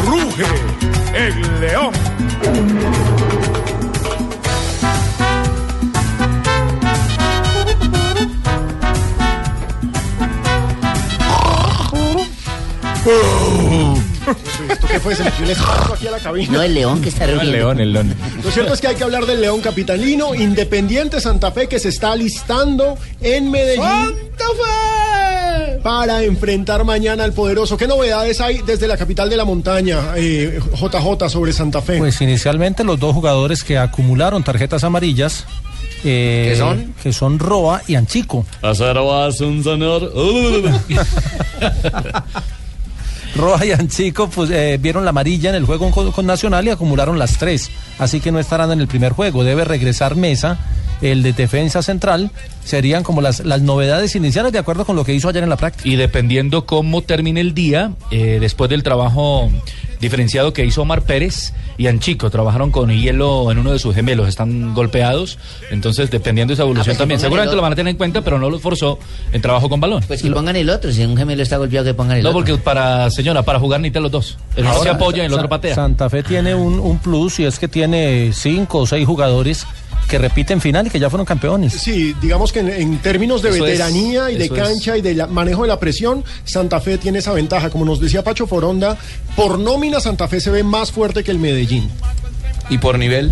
Ruge el león. ¿Esto qué fue? Se metió un espanto aquí a la cabina. No, el león que está El rugiendo. león, el león. Lo cierto es que hay que hablar del León Capitalino, Independiente Santa Fe, que se está alistando en Medellín. ¡Santa Fe! Para enfrentar mañana al poderoso. ¿Qué novedades hay desde la capital de la montaña, eh, JJ, sobre Santa Fe? Pues inicialmente los dos jugadores que acumularon tarjetas amarillas. eh, ¿Qué son? Que son Roa y Anchico. un señor. Roa y Anchico pues, eh, vieron la amarilla en el juego con, con Nacional y acumularon las tres. Así que no estarán en el primer juego. Debe regresar Mesa, el de defensa central. Serían como las, las novedades iniciales de acuerdo con lo que hizo ayer en la práctica. Y dependiendo cómo termine el día, eh, después del trabajo diferenciado que hizo Omar Pérez y Anchico, trabajaron con hielo en uno de sus gemelos, están golpeados, entonces dependiendo de esa evolución pues que también. Seguramente lo van a tener en cuenta, pero no lo forzó en trabajo con balón. Pues que pongan el otro. Si un gemelo está golpeado, que pongan el No, otro. porque para, señora, para jugar necesitan los dos. El uno se apoya y el otro patea. Santa Fe tiene un, un plus y es que tiene cinco o seis jugadores que repiten final y que ya fueron campeones. Sí, digamos que en, en términos de Eso es, veteranía y de es. cancha y de la- manejo de la presión, Santa Fe tiene esa ventaja. Como nos decía Pacho Foronda, por nómina Santa Fe se ve más fuerte que el Medellín. ¿Y por nivel?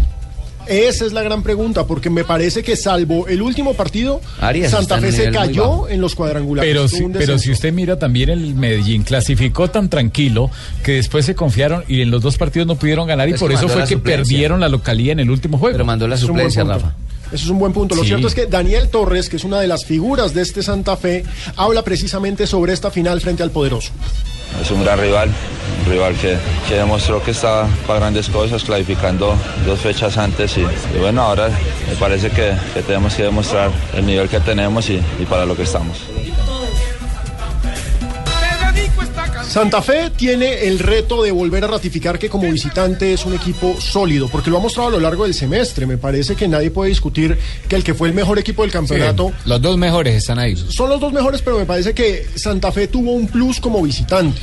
Esa es la gran pregunta, porque me parece que salvo el último partido, Arias Santa Fe se cayó en los cuadrangulares. Pero, si, pero si usted mira también el Medellín, clasificó tan tranquilo que después se confiaron y en los dos partidos no pudieron ganar y Es por eso fue que suplencia. perdieron la localía en el último juego. Pero mandó la buen punto. Eso es un buen punto. Lo Sí. cierto es que Daniel Torres, que es una de las figuras de este Santa Fe, habla precisamente sobre esta final frente al poderoso. Es un gran rival, un rival que, que demostró que está para grandes cosas, clasificando dos fechas antes y, y bueno, ahora me parece que, que tenemos que demostrar el nivel que tenemos y, y para lo que estamos. Santa Fe tiene el reto de volver a ratificar que como visitante es un equipo sólido, porque lo ha mostrado a lo largo del semestre. Me parece que nadie puede discutir que el que fue el mejor equipo del campeonato los dos mejores están ahí. son los dos mejores, pero me parece que Santa Fe tuvo un plus como visitante.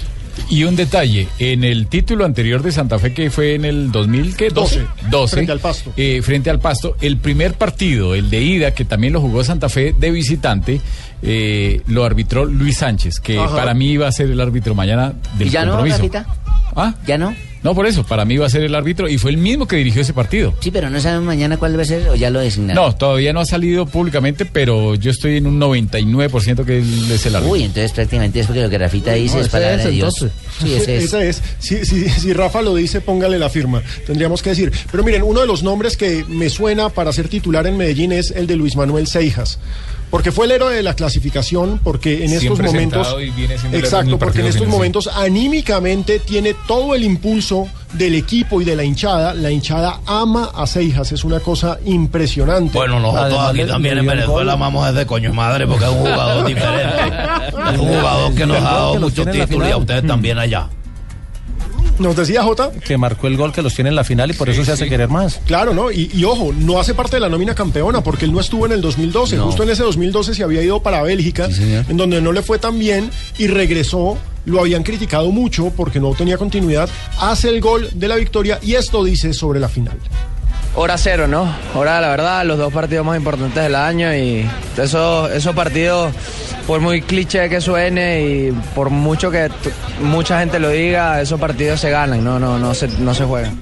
Y un detalle, en el título anterior de Santa Fe, que fue en el 2000, ¿qué? 12. 12. Frente al Pasto. eh, frente al Pasto. El primer partido, el de ida, que también lo jugó Santa Fe de visitante, eh, lo arbitró Luis Sánchez, que Ajá. para mí iba a ser el árbitro mañana del ¿Y ya no, compromiso. Rafita? ¿Ah? ¿Ya no? No, por eso, para mí iba a ser el árbitro y fue el mismo que dirigió ese partido. Sí, pero no sabemos mañana cuál va a ser o ya lo designaron. No, todavía no ha salido públicamente, pero yo estoy en un 99% que es el árbitro. Uy, entonces prácticamente es porque lo que Rafita dice No, es palabra es, de Dios. entonces. Sí, ese es. Esa es. Si, si- si Rafa lo dice, póngale la firma. Tendríamos que decir. Pero miren, uno de los nombres que me suena para ser titular en Medellín es el de Luis Manuel Seijas. Porque fue el héroe de la clasificación, porque en estos Siempre momentos. Exacto, el porque en estos momentos anímicamente tiene todo el impulso del equipo y de la hinchada. La hinchada ama a Seijas, es una cosa impresionante. Bueno, nosotros aquí también en Venezuela amamos ese coño madre porque es un jugador diferente. Es un jugador que nos ha dado muchos títulos y a ustedes también allá. Nos decía Jota. Que marcó el gol que los tiene en la final y por eso se hace querer más. Claro, ¿no? Y, y ojo, no hace parte de la nómina campeona porque él no estuvo en el 2012. No. Justo en ese 2012 se había ido para Bélgica, en donde no le fue tan bien y regresó. Lo habían criticado mucho porque no tenía continuidad. Hace el gol de la victoria y esto dice sobre la final. Hora cero, ¿no? Hora, la verdad, los dos partidos más importantes del año y esos, esos partidos, por muy cliché que suene y por mucho que mucha gente lo diga, esos partidos se ganan, no, no, no se, no se juegan.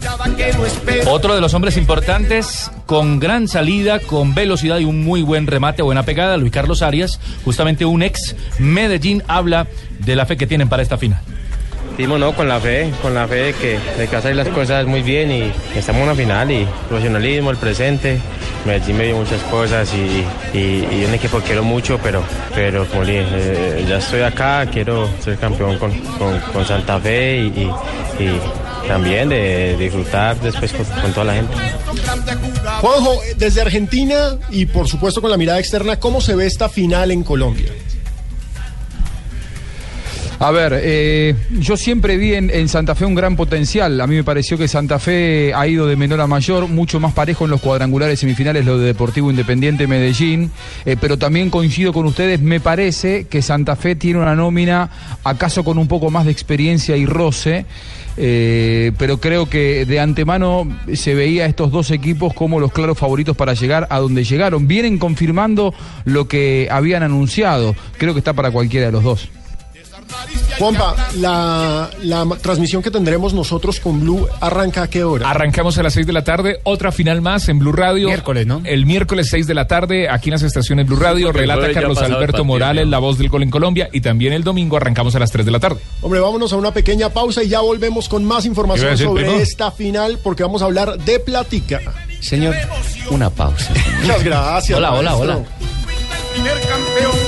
Otro de los hombres importantes, con gran salida, con velocidad y un muy buen remate, buena pegada, Luis Carlos Arias, justamente un ex Medellín, habla de la fe que tienen para esta final. Sentimos no con la fe, con la fe de que, de que las cosas muy bien y estamos en una final y profesionalismo, el presente. Medellín me dio muchas cosas y, y, y un equipo que quiero mucho, pero, pero como dije, eh, ya estoy acá, quiero ser campeón con, con, con Santa Fe y, y- y también de, disfrutar después con, con toda la gente. Juanjo, desde Argentina y por supuesto con la mirada externa, ¿cómo se ve esta final en Colombia? A ver, eh, yo siempre vi en, en Santa Fe un gran potencial. A mí me pareció que Santa Fe ha ido de menor a mayor, mucho más parejo en los cuadrangulares semifinales, lo de Deportivo Independiente Medellín. Eh, pero también coincido con ustedes, me parece que Santa Fe tiene una nómina, acaso con un poco más de experiencia y roce. eh, pero creo que de antemano se veía a estos dos equipos como los claros favoritos para llegar a donde llegaron. Vienen confirmando lo que habían anunciado. Creo que está para cualquiera de los dos. Juanpa, la, la transmisión que tendremos nosotros con Blue arranca a qué hora? Arrancamos a las 6 de la tarde, otra final más en Blue Radio. Miércoles, ¿no? El miércoles 6 de la tarde, aquí en las estaciones Blue Radio, porque relata Carlos Alberto partido, Morales, ¿no? la voz del gol en Colombia, y también el domingo arrancamos a las 3 de la tarde. Hombre, vámonos a una pequeña pausa y ya volvemos con más ¿Qué iba a información sobre primo? esta final porque vamos a hablar de platica. Señor, una pausa. Muchas gracias. Hola, hola, maestro. hola. primer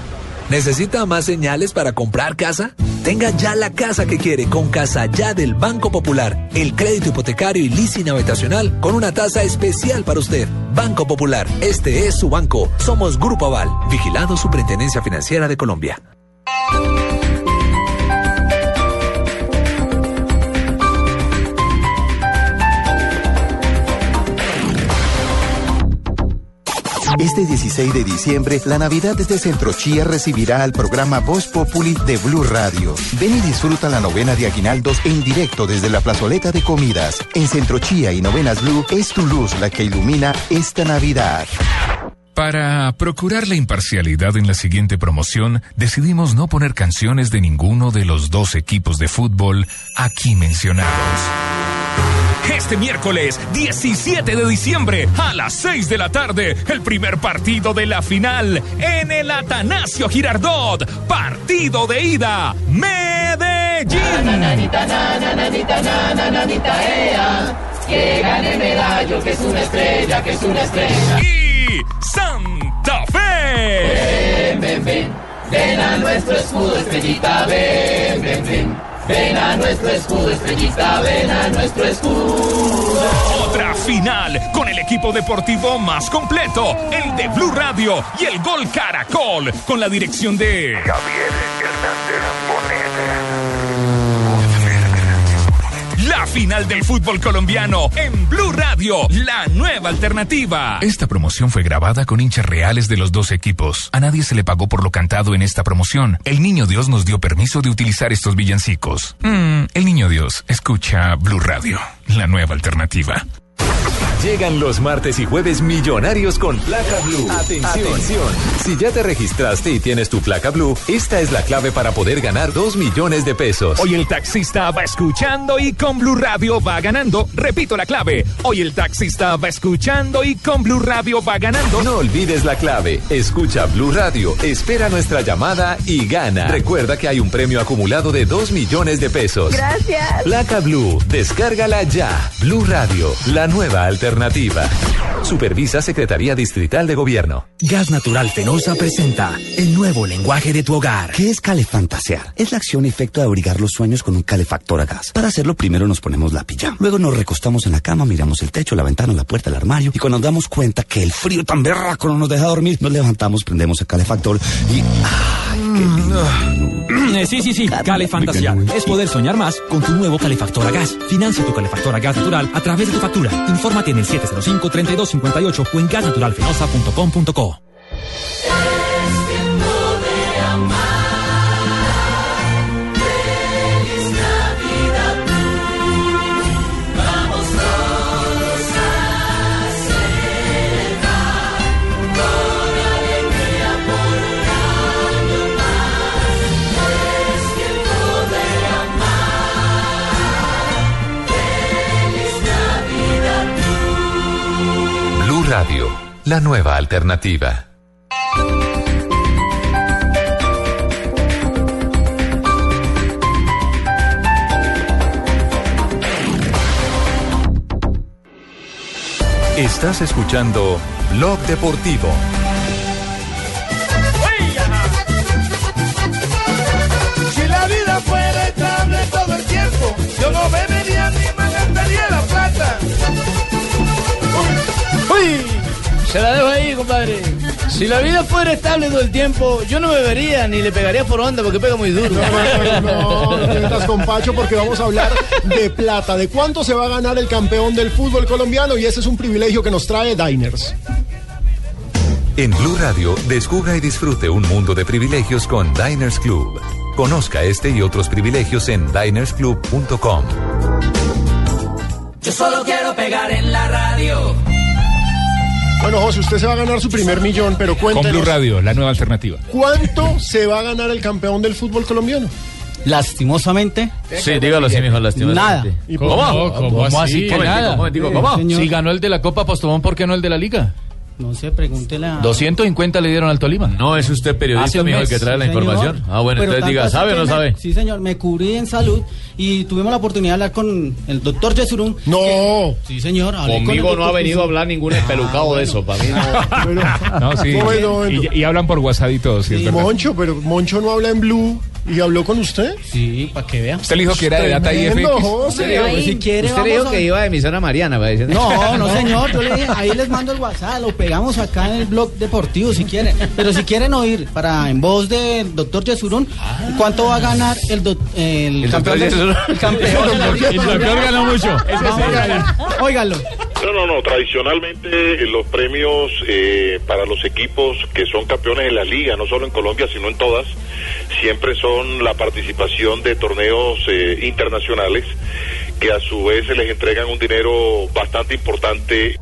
¿Necesita más señales para comprar casa? Tenga ya la casa que quiere con Casa Ya del Banco Popular. El crédito hipotecario y leasing habitacional con una tasa especial para usted. Banco Popular, este es su banco. Somos Grupo Aval, vigilado Superintendencia Financiera de Colombia. Este 16 de diciembre, la Navidad desde Centro Chía recibirá al programa Voz Populi de Blue Radio. Ven y disfruta la novena de Aguinaldos en directo desde la plazoleta de comidas. En Centro Chía y Novenas Blue es tu luz la que ilumina esta Navidad. Para procurar la imparcialidad en la siguiente promoción, decidimos no poner canciones de ninguno de los dos equipos de fútbol aquí mencionados. Este miércoles 17 de diciembre a las 6 de la tarde, el primer partido de la final en el Atanasio Girardot. Partido de ida, Medellín. Que gane medallo, que es una estrella, que es una estrella. Y Santa Fe. Ven, ven, ven, ven a nuestro escudo, estrellita, ven, ven, ven. Ven a nuestro escudo, estrellita, ven a nuestro escudo. Otra final con el equipo deportivo más completo, el de Blue Radio y el Gol Caracol, con la dirección de Javier La final del fútbol colombiano en Blue Radio, la nueva alternativa. Esta promoción fue grabada con hinchas reales de los dos equipos. A nadie se le pagó por lo cantado en esta promoción. El niño Dios nos dio permiso de utilizar estos villancicos. Mm, el niño Dios escucha Blue Radio, la nueva alternativa. Llegan los martes y jueves millonarios con placa blue. Atención. Si ya te registraste y tienes tu placa blue, esta es la clave para poder ganar 2 millones de pesos. Hoy el taxista va escuchando y con Blue Radio va ganando. Repito la clave. Hoy el taxista va escuchando y con Blue Radio va ganando. No olvides la clave. Escucha Blue Radio, espera nuestra llamada y gana. Recuerda que hay un premio acumulado de 2 millones de pesos. Gracias. Placa Blue, descárgala ya. Blue Radio, la nueva alternativa. Supervisa Secretaría Distrital de Gobierno. Gas Natural Fenosa presenta el nuevo lenguaje de tu hogar. ¿Qué es calefantasear? Es la acción y efecto de abrigar los sueños con un calefactor a gas. Para hacerlo, primero nos ponemos la pijama. Luego nos recostamos en la cama, miramos el techo, la ventana, la puerta, el armario. Y cuando nos damos cuenta que el frío tan berraco no nos deja dormir, nos levantamos, prendemos el calefactor y. Eh, Sí, sí, sí, Calefantasia. Es poder soñar más con tu nuevo calefactor a gas. Financia tu calefactor a gas natural a través de tu factura. Infórmate en el 705-3258 o en gasnaturalfenosa.com.co. la nueva alternativa. Estás escuchando Blog Deportivo. Si la vida fuera estable todo el tiempo, yo no bebería ni me gastaría la plata. ¡Uy! Se la dejo ahí, compadre. Si la vida fuera estable todo el tiempo, yo no bebería ni le pegaría por onda porque pega muy duro. No, no, no te metas con Pacho porque vamos a hablar de plata, de cuánto se va a ganar el campeón del fútbol colombiano y ese es un privilegio que nos trae Diners. En Blue Radio, descubra y disfrute un mundo de privilegios con Diners Club. Conozca este y otros privilegios en dinersclub.com. Yo solo quiero pegar en la radio. Bueno, José, usted se va a ganar su primer millón, pero Con Blue cuéntenos, Radio, la nueva alternativa. ¿cuánto se va a ganar el campeón del fútbol colombiano? Lastimosamente. Sí, dígalo así, mijo, lastimosamente. Nada. ¿Y ¿Cómo? ¿Cómo? ¿Cómo ¿Cómo así? que nada? ¿Cómo? señor. Si ganó el de la Copa Postobón, ¿por qué no el de la Liga? No sé, pregúntele a. 250 le dieron al Tolima. No, es usted periodista, mijo, el que trae la señor. información. Ah, bueno, Pero entonces diga, ¿sabe o no me- sabe? Sí, señor, me cubrí en salud y tuvimos la oportunidad de hablar con el doctor Yesurún. No. Sí, señor. con Conmigo no ha venido a hablar ningún espelucado de eso, para mí no. No, sí. Bueno, bueno. Y, y hablan por WhatsApp y todo, sí. Moncho, pero Moncho no habla en Blue y habló con usted. Sí, para que vea. Usted le dijo que era de Data IFX. José. Si quiere, Usted le dijo a- que iba de emisora Mariana. No, no señor, yo le dije, ahí les mando el WhatsApp, lo pegamos acá en el blog deportivo si quieren. Pero si quieren oír, para en voz del doctor Yesurún, ¿cuánto va a ganar el, doc- el, campeón? de- Yesurún. el campeón El doctor ganó mucho. Óigalo. No, no, no. Tradicionalmente eh, los premios eh, para los equipos que son campeones de la liga, no solo en Colombia, sino en todas, siempre son la participación de torneos eh, internacionales que a su vez se les entregan un dinero bastante importante.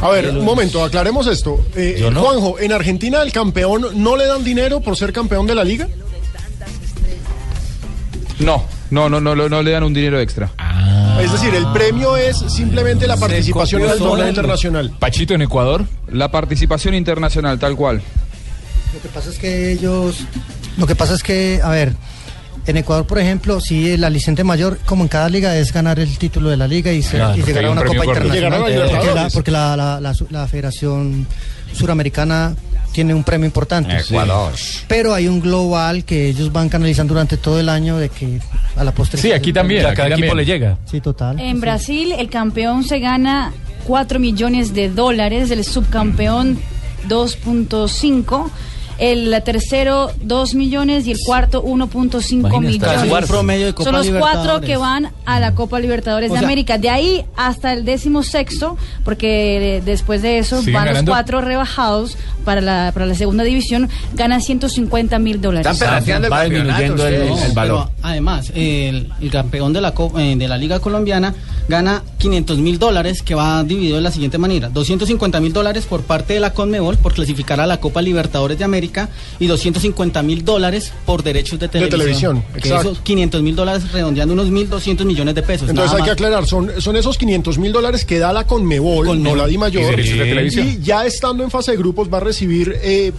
A ver, un momento, aclaremos esto. Eh, no. Juanjo, ¿en Argentina el campeón no le dan dinero por ser campeón de la liga? No, no, no, no, no, no le dan un dinero extra. Es decir, el premio es simplemente la participación en el torneo internacional. Pachito en Ecuador. La participación internacional, tal cual. Lo que pasa es que ellos, lo que pasa es que, a ver, en Ecuador, por ejemplo, sí, el aliciente mayor, como en cada liga, es ganar el título de la liga y, ser- Claro, y llegar a un una Copa. Internacional. Porque la, Libertadores. porque la, la- la su- la Federación Suramericana tiene un premio importante. Ecuador. Pero hay un global que ellos van canalizando durante todo el año de que a la postre... Sí, aquí también. A cada equipo le llega. Sí, total. En Brasil, el campeón se gana 4 millones de dólares, el subcampeón 2.5, el tercero 2 millones y el cuarto 1.5 Imagínate, Casi millones. un promedio de Copa Son los cuatro que van a la Copa Libertadores O de sea- América. De ahí hasta el décimo sexto, porque eh, después de eso ¿Siguen van ganando? los cuatro rebajados para la, para la segunda división, ganan 150 mil dólares. Están el disminuyendo el- el valor. Pero además, el, el campeón de la, eh, de la Liga Colombiana gana 500 mil dólares, que va dividido de la siguiente manera: 250 mil dólares por parte de la Conmebol por clasificar a la Copa Libertadores de América y 250 mil dólares por derechos de televisión. televisión, Que exacto. esos 500 mil dólares redondeando unos 1.200 millones de pesos. Entonces hay que aclarar, son, son esos 500 mil dólares que da la Conmebol, no la Di Y Mayor. derechos de televisión. Y ya estando en fase de grupos va a recibir eh,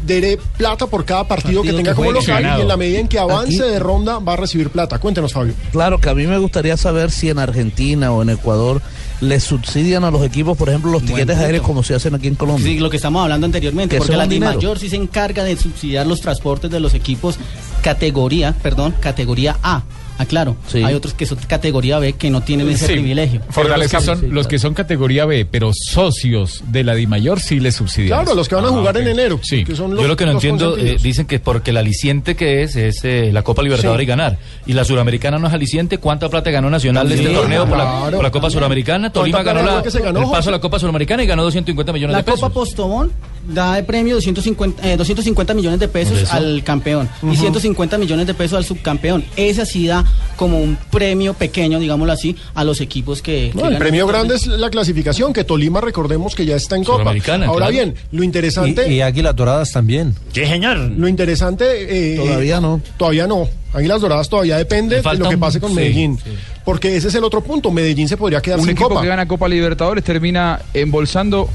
plata por cada partido, que tenga que como local y en la medida en que avance Aquí- de ronda va a recibir plata. Cuéntenos, Fabio. Claro, que a mí me gustaría saber si en Argentina o en Ecuador le subsidian a los equipos, por ejemplo, los Buen tiquetes punto. aéreos como se hacen aquí en Colombia. Sí, lo que estamos hablando anteriormente, Que porque la dinero. DIMAYOR sí se encarga de subsidiar los transportes de los equipos categoría, perdón, categoría A. Aclaro, Sí. hay otros que son categoría B que no tienen ese Sí. privilegio. Pero los que, son, los que son categoría B, pero socios de la DIMAYOR sí les subsidian. Claro, los que van a Ah, jugar en enero. Sí. que son los- Yo lo que no entiendo, eh, dicen que porque el aliciente que es es eh, la Copa Libertadores Sí. y ganar. Y la Suramericana no es aliciente. ¿Cuánta plata ganó Nacional de este Sí, torneo por, la, claro. por la Copa Suramericana? Tolima ¿Cuánta ganó la, fue que se ganó, el paso a la Copa Suramericana y ganó 250 millones La de pesos. Copa Postobón da de premio 250, eh, 250 millones de pesos eso. al campeón y 150 millones de pesos al subcampeón. Esa sí da como un premio pequeño, digámoslo así, a los equipos que... que No, el premio grande es la clasificación, que Tolima recordemos que ya está en Copa. Ahora claro. bien, lo interesante... Y, y Águilas Doradas también. Sí, señor. Lo interesante... eh, Todavía no. Todavía no. Águilas Doradas todavía depende de lo que pase con sí, Medellín. sí. Porque ese es el otro punto. Medellín se podría quedar Un sin equipo Copa. que gana Copa Libertadores termina embolsando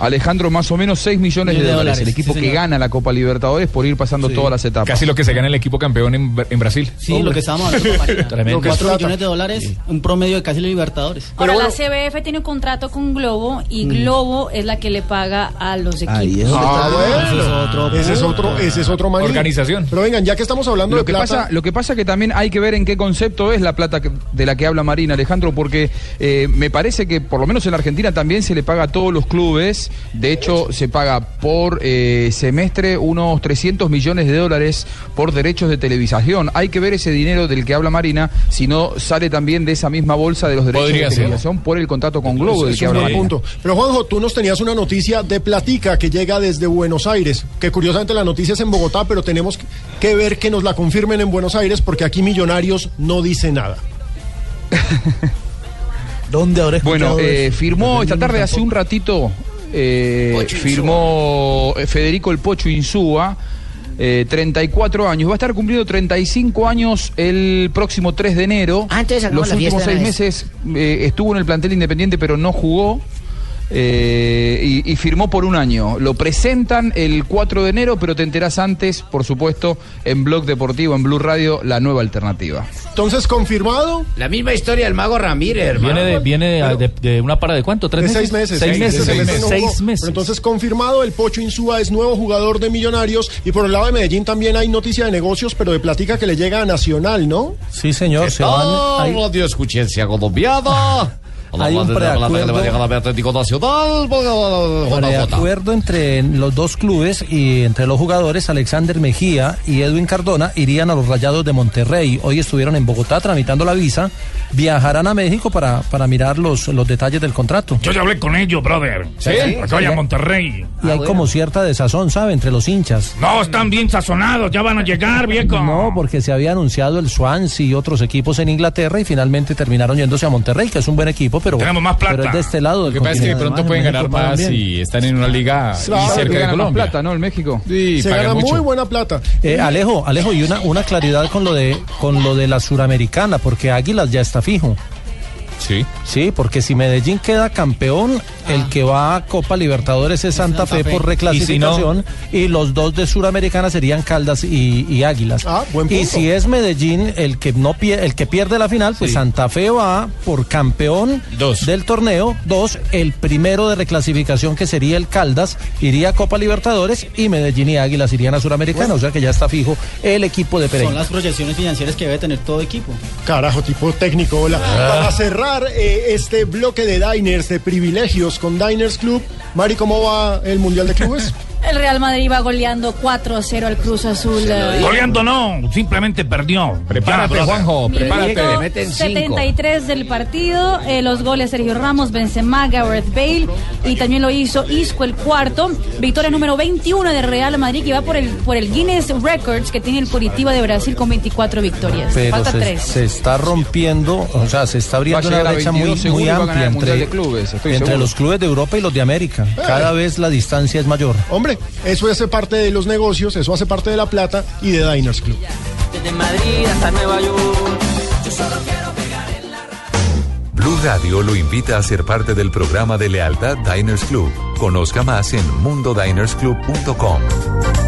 Alejandro, más o menos 6 millones de, De dólares. dólares, El equipo sí, que gana la Copa Libertadores por ir pasando todas las etapas. Casi lo que se gana el equipo campeón en, en Brasil. Sí, lo que estábamos hablando. Tremendo. 4 millones de dólares, un promedio de casi Libertadores. Ahora, la CBF tiene un contrato con Globo y Mm. Globo es la que le paga a los equipos. Ah, bueno. Ese es otro Ese es otro, ese es otro maní. Organización. Pero vengan, ya que estamos hablando Lo de que, plata, pasa, lo que pasa que también hay que ver en qué concepto es la plata que- de la que habla Marina Alejandro, porque eh, me parece que por lo menos en la Argentina también se le paga a todos los clubes. De hecho, se paga por eh, semestre unos 300 millones de dólares por derechos de televisación. Hay que ver ese dinero del que habla Marina, si no sale también de esa misma bolsa de los derechos Podría de ser. televisación por el contrato con Globo del que habla Marina. punto. Pero Juanjo, tú nos tenías una noticia de Platica que llega desde Buenos Aires, que curiosamente la noticia es en Bogotá, pero tenemos que ver que nos la confirmen en Buenos Aires porque aquí Millonarios no dice nada. ¿Dónde habrá Bueno, eh, firmó esta tarde, hace un ratito, eh, firmó eh, Federico el Pocho Insúa, eh, 34 años. Va a estar cumpliendo 35 años el próximo 3 de enero. Antes hagamos Los últimos seis meses eh, estuvo en el plantel independiente, pero no jugó. Eh, y, y firmó por un año. Lo presentan el 4 de enero, pero te enterás antes, por supuesto, en Blog Deportivo, en Blue Radio, la nueva alternativa. Entonces, confirmado. La misma historia del mago Ramírez, hermano. Viene de, viene de, de- de una para de cuánto, tres De meses. seis meses. Seis meses. Seis meses. no Seis jugó. meses. Pero entonces confirmado, el Pocho Insúa es nuevo jugador de Millonarios y por el lado de Medellín también hay noticia de negocios, pero de platica que le llega a Nacional, ¿no? Sí, señor, se van. Radio Escuchencia colombiana. Hay un preacuerdo. Atlético Nacional. Preacuerdo entre los dos clubes y entre los jugadores, Alexander Mejía y Edwin Cardona irían a los Rayados de Monterrey. Hoy estuvieron en Bogotá tramitando la visa. Viajarán a México para, para mirar los, los detalles del contrato. Yo ya hablé con ellos, brother. ¿Sí? Voy a Monterrey. Y hay como cierta desazón, ¿sabe? Entre los hinchas. No, están bien sazonados, ya van a llegar, viejo. No, porque se había anunciado el Swansea y otros equipos en Inglaterra y finalmente terminaron yéndose a Monterrey, que es un buen equipo, pero, Tenemos más plata. pero es de este lado del Lo que pasa es que de pronto Además, pueden en ganar más y están en una liga Claro, cerca de Colombia. plata, ¿no? El México. Sí, Se gana mucho. muy buena plata. Eh, Alejo, Alejo, y una, una claridad con lo de con lo de la suramericana, porque Águilas ya está fijo. Sí. Sí, porque si Medellín queda campeón, el que va a Copa Libertadores es Santa, Fe, Fe. por Y reclasificación y, los dos de Suramericana serían Caldas y, y Águilas. Ah, buen y punto. si es Medellín el que no pie- el que pierde la final, pues Santa Fe va por campeón del torneo, dos, el primero de reclasificación que sería el Caldas iría a Copa Libertadores y Medellín y Águilas irían a Suramericana, o sea que ya está fijo el equipo de Pereira. Son las proyecciones financieras que debe tener todo equipo. Carajo, tipo técnico. Hola. Para cerrar eh, este bloque de diners, de privilegios con Diners Club, Mari, ¿cómo va el Mundial de Clubes? El Real Madrid va goleando 4-0 al Cruz Azul. eh, Goleando no, simplemente perdió. Prepárate, Ya. Juanjo, prepárate. Minuto Le meten cinco. 73 del partido, eh, los goles Sergio Ramos, Benzema, Gareth Bale y también lo hizo Isco el cuarto. Victoria número 21 de Real Madrid que va por el por el Guinness Records que tiene el Curitiba de Brasil con 24 victorias. Pero Falta se, 3. se está rompiendo, o sea, se está abriendo una brecha muy, 22 muy amplia entre, de Clubes, entre los clubes de Europa y los de América. Cada vez la distancia es mayor. Hombre, eso hace parte de los negocios, eso hace parte de la plata y de Diners Club. Desde Madrid hasta Nueva York. Yo solo quiero Blue Radio lo invita a ser parte del programa de lealtad Diners Club. Conozca más en mundodinersclub.com.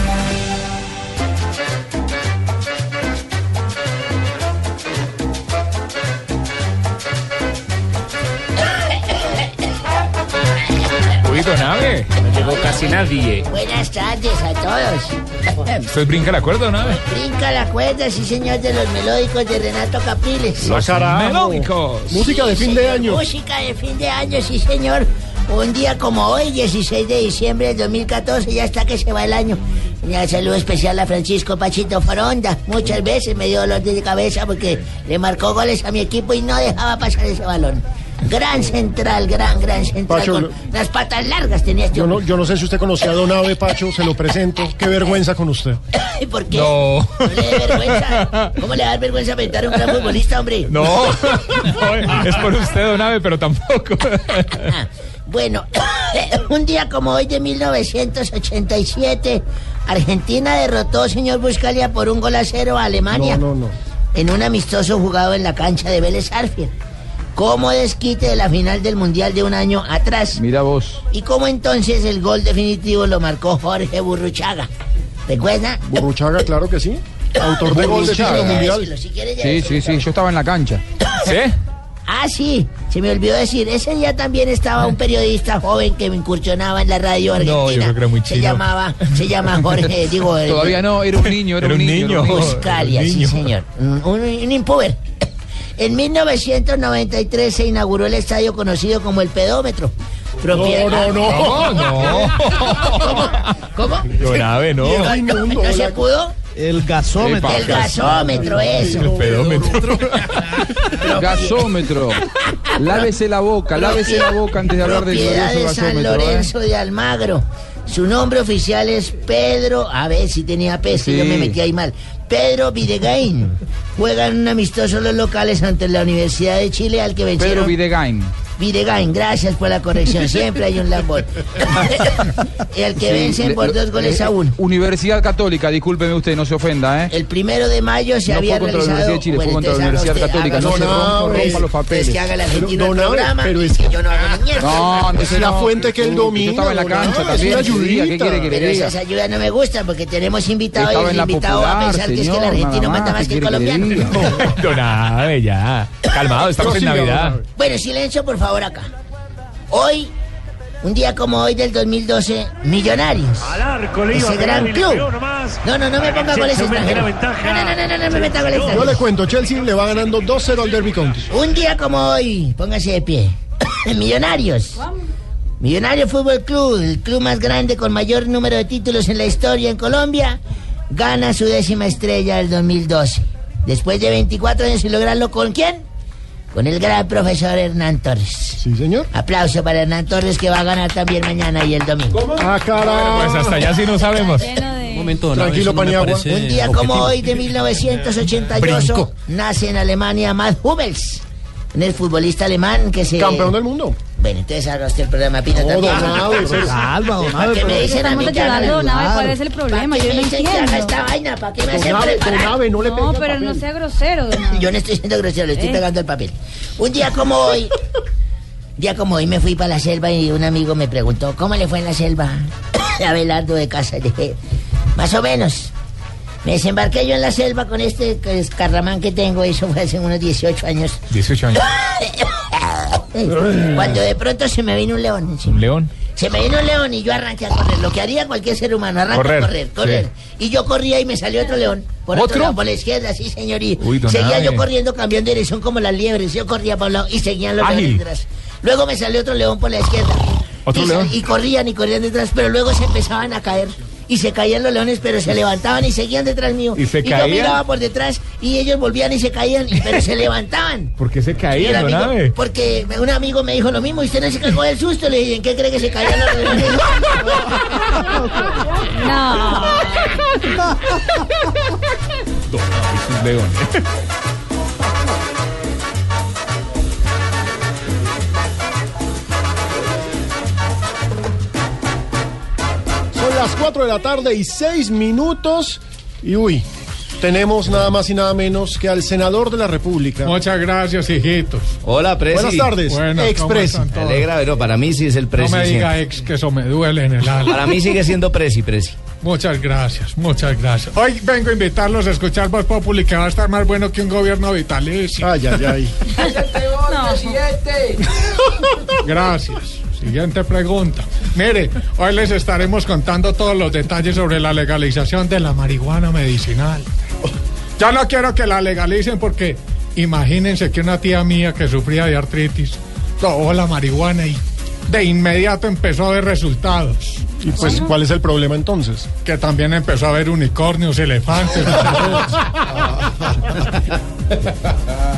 Uy, don Ave, no llegó casi nadie. Buenas tardes a todos. ¿Usted brinca la cuerda, don Ave? Brinca la cuerda, sí señor, de los melódicos de Renato Capriles. Los melódicos. Música de fin de año. Música de fin de año, sí señor. Un día como hoy, 16 de diciembre del 2014, ya está que se va el año. Un saludo especial a Francisco Pachito Foronda. Muchas veces me dio dolor de cabeza porque le marcó goles a mi equipo y no dejaba pasar ese balón. Gran central, gran, gran central. Pacho, con las patas largas tenía este Yo no, hombre. yo no sé si usted conocía a Don Ave, Pacho, se lo presento. Qué vergüenza con usted. ¿Y por qué? No. ¿No le da vergüenza? ¿Cómo le da vergüenza aventar a un gran futbolista, hombre? No, no, es por usted, don Ave, pero tampoco. Bueno, un día como hoy de 1987, Argentina derrotó, señor Buscalia, por un gol a cero a Alemania. No, no, no. En un amistoso jugado en la cancha de Vélez Arfield. Como desquite de la final del Mundial de un año atrás. Mira vos. Y como entonces el gol definitivo lo marcó Jorge Burruchaga. ¿Recuerda? Burruchaga, claro que sí. Autor de gol de mundial. Si quiere ya Sí, sí, sí, yo estaba en la cancha. ¿Sí? Ah, sí, se me olvidó decir, ese día también estaba un periodista joven que me incursionaba en la radio argentina. No, yo creo que era muy Se chino. llamaba, se llama Jorge, digo... Todavía no, era un niño, era, un niño. era un niño. Buscalia, sí señor, un, un, un impuber. En 1993 se inauguró el estadio conocido como el Pedómetro. Propiedad- No, no, no. No, no. ¿Cómo? Don Ave, no. Inmundo, ¿No se pudo? El gasómetro. El gasómetro, eso. El pedómetro. Gasómetro. Lávese la boca, lávese la boca antes de hablar del de San. ¿eh? Lorenzo de Almagro. Su nombre oficial es Pedro. A ver si tenía P, si Sí. yo me metí ahí mal. Pedro Videgain. Juegan un amistoso los locales ante la Universidad de Chile al que Pedro vencieron. Videgain. Videgain, gracias por la corrección. Siempre hay un lambón. el que Sí, vencen le- por dos goles eh, a uno. Universidad Católica, discúlpeme usted, no se ofenda, ¿eh? El primero de mayo se No había fue contra la realizado. Universidad de Chile, fue contra la haga Universidad usted, Católica. haga No se rompa, no, rompa los papeles. Es que haga el argentino Pero, el programa pero es que yo no hago ni mierda. No, no Es la no, fuente que él yo domina. estaba en la cancha también. Es una ese día, ¿Qué ayudita. quiere que le Pero diga? esas ayudas no me gustan porque tenemos invitados y Estaba el en la invitado va a pensar que es que el argentino nada manda más, que ¿qué el colombiano. Don Ave, ya. Calmado, estamos en Navidad. Bueno, silencio por favor acá. Hoy, un día como hoy del 2012, Millonarios. Ese gran club. No, no, no me ponga goles extranjeros. No, no, no, no, no, no me meta goles Yo le extranjeros. cuento, Chelsea le va ganando 2-0 al Derby County. Un día como hoy, póngase de pie. Millonarios. Millonarios Fútbol Club, el club más grande con mayor número de títulos en la historia en Colombia, gana su décima estrella del 2012. Después de 24 años y lograrlo con quién? Con el gran profesor Hernán Torres. Sí, señor. Aplauso para Hernán Torres que va a ganar también mañana y el domingo. Ah, caray. Pues hasta allá sí no sabemos. De... momento, Tranquilo, no Un día como hoy de 1988 Brinco. nace en Alemania Matt Hummels, un futbolista alemán que se... Campeón del mundo. Bueno, entonces haga usted el programa Pino No, también. don Abe, pero- Calma, don ¿Para Abe, qué me dicen a mí Estamos que haga Nave, ¿cuál es el problema? ¿Para Yo qué no me dicen que haga entiendo. esta vaina? ¿Para qué me hacen preparar? no le No, pero no sea grosero. Yo no estoy siendo grosero, le estoy ¿Eh? pegando el papel. Un día como hoy, día como hoy me fui para la selva y un amigo me preguntó, ¿cómo le fue en la selva? A Belardo de casa. Le dije, más o menos. Me desembarqué yo en la selva con este escarramán que tengo, eso fue hace unos 18 años. 18 años. Cuando de pronto se me vino un león encima. Un león. Se me vino un león y yo arranqué a correr. Lo que haría cualquier ser humano, arranca Correr, a correr, correr. Y yo corría y me salió otro león. Por otro, ¿Otro? lado, por la izquierda, sí, señor. Y Uy, seguía yo corriendo, cambiando de dirección como las liebres. Yo corría para un lado y seguían los leones detrás. Luego me salió otro león por la izquierda. ¿Otro y, león? y corrían y corrían detrás, pero luego se empezaban a caer. Y se caían los leones, pero se levantaban y seguían detrás mío. ¿Y se yo caían? miraba por detrás y ellos volvían y se caían, y- pero se levantaban. ¿Por qué se Y el caía, don amigo- Abe? porque un amigo me dijo lo mismo y usted no se cagó del susto. Le dije, ¿en qué cree que se caían los leones? No. Don Abe es un las 4 de la tarde y 6 minutos. Y uy, tenemos nada más y nada menos que al senador de la República. Muchas gracias, hijitos. Hola, Presi. Buenas tardes, Bueno, ex ¿cómo Presi. están Me alegra, pero para mí sí es el No Presi. me diga siempre. ex que eso me duele en el alma. Para mí sigue siendo Presi, Presi. Muchas gracias, muchas gracias. Hoy vengo a invitarlos a escuchar Voz Populi, que va a estar más bueno que un gobierno vitalicio. Ay, ay, ay. Gracias. Siguiente pregunta. Mire, hoy les estaremos contando todos los detalles sobre la legalización de la marihuana medicinal. Ya no quiero que la legalicen porque imagínense que una tía mía que sufría de artritis probó la marihuana y de inmediato empezó a ver resultados. Y pues, ¿cuál es el problema entonces? Que también empezó a ver unicornios, elefantes.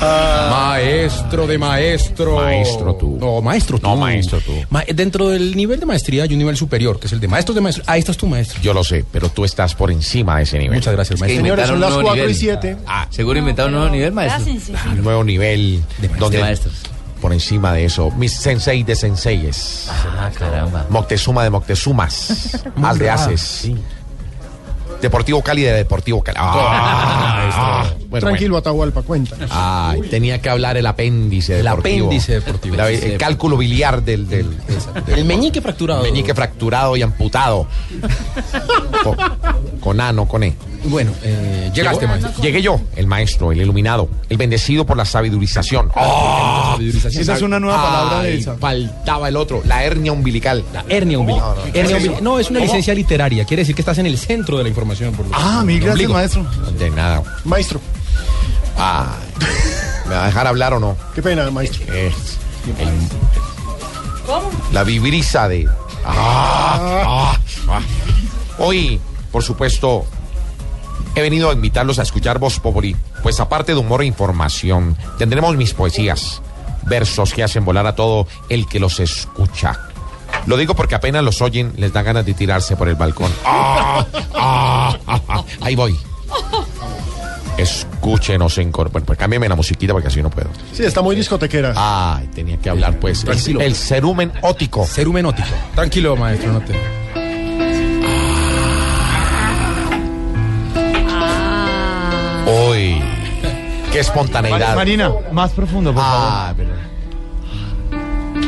maestro de maestro. Maestro tú. No, maestro tú. No, maestro tú. Ma- dentro del nivel de maestría hay un nivel superior, que es el de maestros de maestro. Ahí estás tú, maestro. Yo lo sé, pero tú estás por encima de ese nivel. Muchas gracias, maestro. Señores, son las un nuevo 4 y nivel. 7. Ah, Seguro inventaron un nuevo nivel, maestro. un nuevo nivel donde De maestros. por encima de eso, mis sensei de senseies. Ah, caramba. Moctezuma de Moctezumas. Haz de haces. Deportivo Cali de Deportivo Cali. Ah, ah, bueno, Tranquilo, Atahualpa, cuenta. bueno. Ay, tenía que hablar el apéndice El deportivo. apéndice deportivo. El, Sí. cálculo biliar del, del, del- El meñique fracturado. meñique fracturado y amputado. con, con A, no con E. Bueno, eh, llegaste, Llegó- maestro. Llegué yo, el maestro, el iluminado, el bendecido por la sabidurización. Ah, sabidurización. Esa es una nueva palabra de esa. Faltaba el otro, la hernia umbilical. La hernia umbilical. No, no, Hernia ¿qué es umbilical. eso? No, es una ¿Cómo? licencia literaria. Quiere decir que estás en el centro de la información. Por lo Ah, mil gracias, maestro. De nada. Maestro, Ah, ¿Me va a dejar hablar o no? qué pena, maestro. Es el- la vibrisa de. Ah, ah, ah. Hoy, por supuesto, he venido a invitarlos a escuchar Voz Populi, pues aparte de humor e información, tendremos mis poesías, versos que hacen volar a todo el que los escucha. Lo digo porque apenas los oyen, les da ganas de tirarse por el balcón. Ah, ah, ah, ah. Ahí voy. Escúchenos en cor- Bueno, pues cámbiame la musiquita porque así no puedo. Sí, está muy discotequera. Ay, tenía que hablar pues. El, Tranquilo. el cerumen ótico. Cerumen ótico. Tranquilo, maestro, no te. Hoy. Qué espontaneidad. Marina, más profundo, por Ah, pero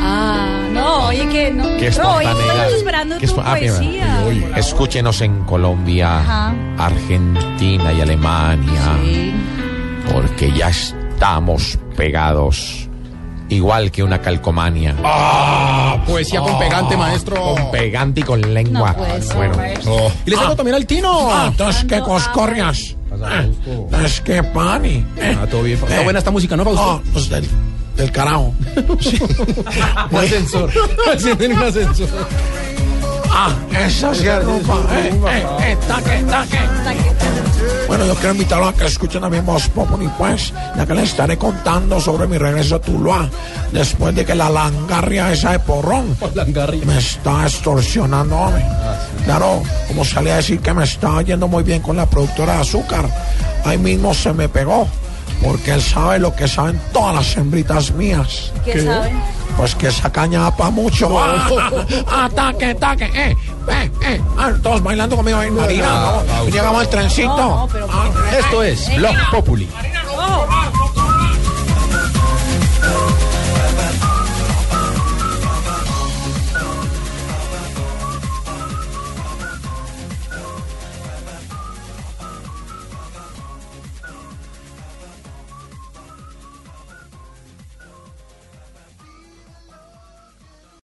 Ah, no, oye que no. qué no, oye, espontaneidad. estamos esperando Qué tu ah, mira, poesía. oye, oye. Escúchenos en Colombia, Ajá. Argentina y Alemania. Porque ya estamos pegados. Igual que una calcomanía. Ah, poesía con pegante, maestro. Con pegante y con lengua. No puede ser, bueno. oh. Y les hago también al tino. Ah, ¿qué coscorrias? Es que pani. Ah, todo bien. Está buena esta música, ¿no, Fausto? Ah, pues del, del carajo. Un ascensor. Encienden un ascensor. Ah, esa es la rumba. Eh, eh, eh, taque, taque. Bueno, yo quiero invitarlos a que escuchen también Voz Populi, pues, ya que les estaré contando sobre mi regreso a Tuluá, después de que la langarria esa de porrón me está extorsionando, hombre. Claro, como salí a decir que me estaba yendo muy bien con la productora de azúcar, ahí mismo se me pegó, porque él sabe lo que saben todas las hembritas mías. ¿Qué saben? Pues que esa caña da pa' mucho. Ah, ataque, ataque, eh, eh, eh. Ah, todos bailando conmigo ahí, Marina. ¿no? Llegamos al trencito. No, no, pero- Ah, Esto es Blog Populi.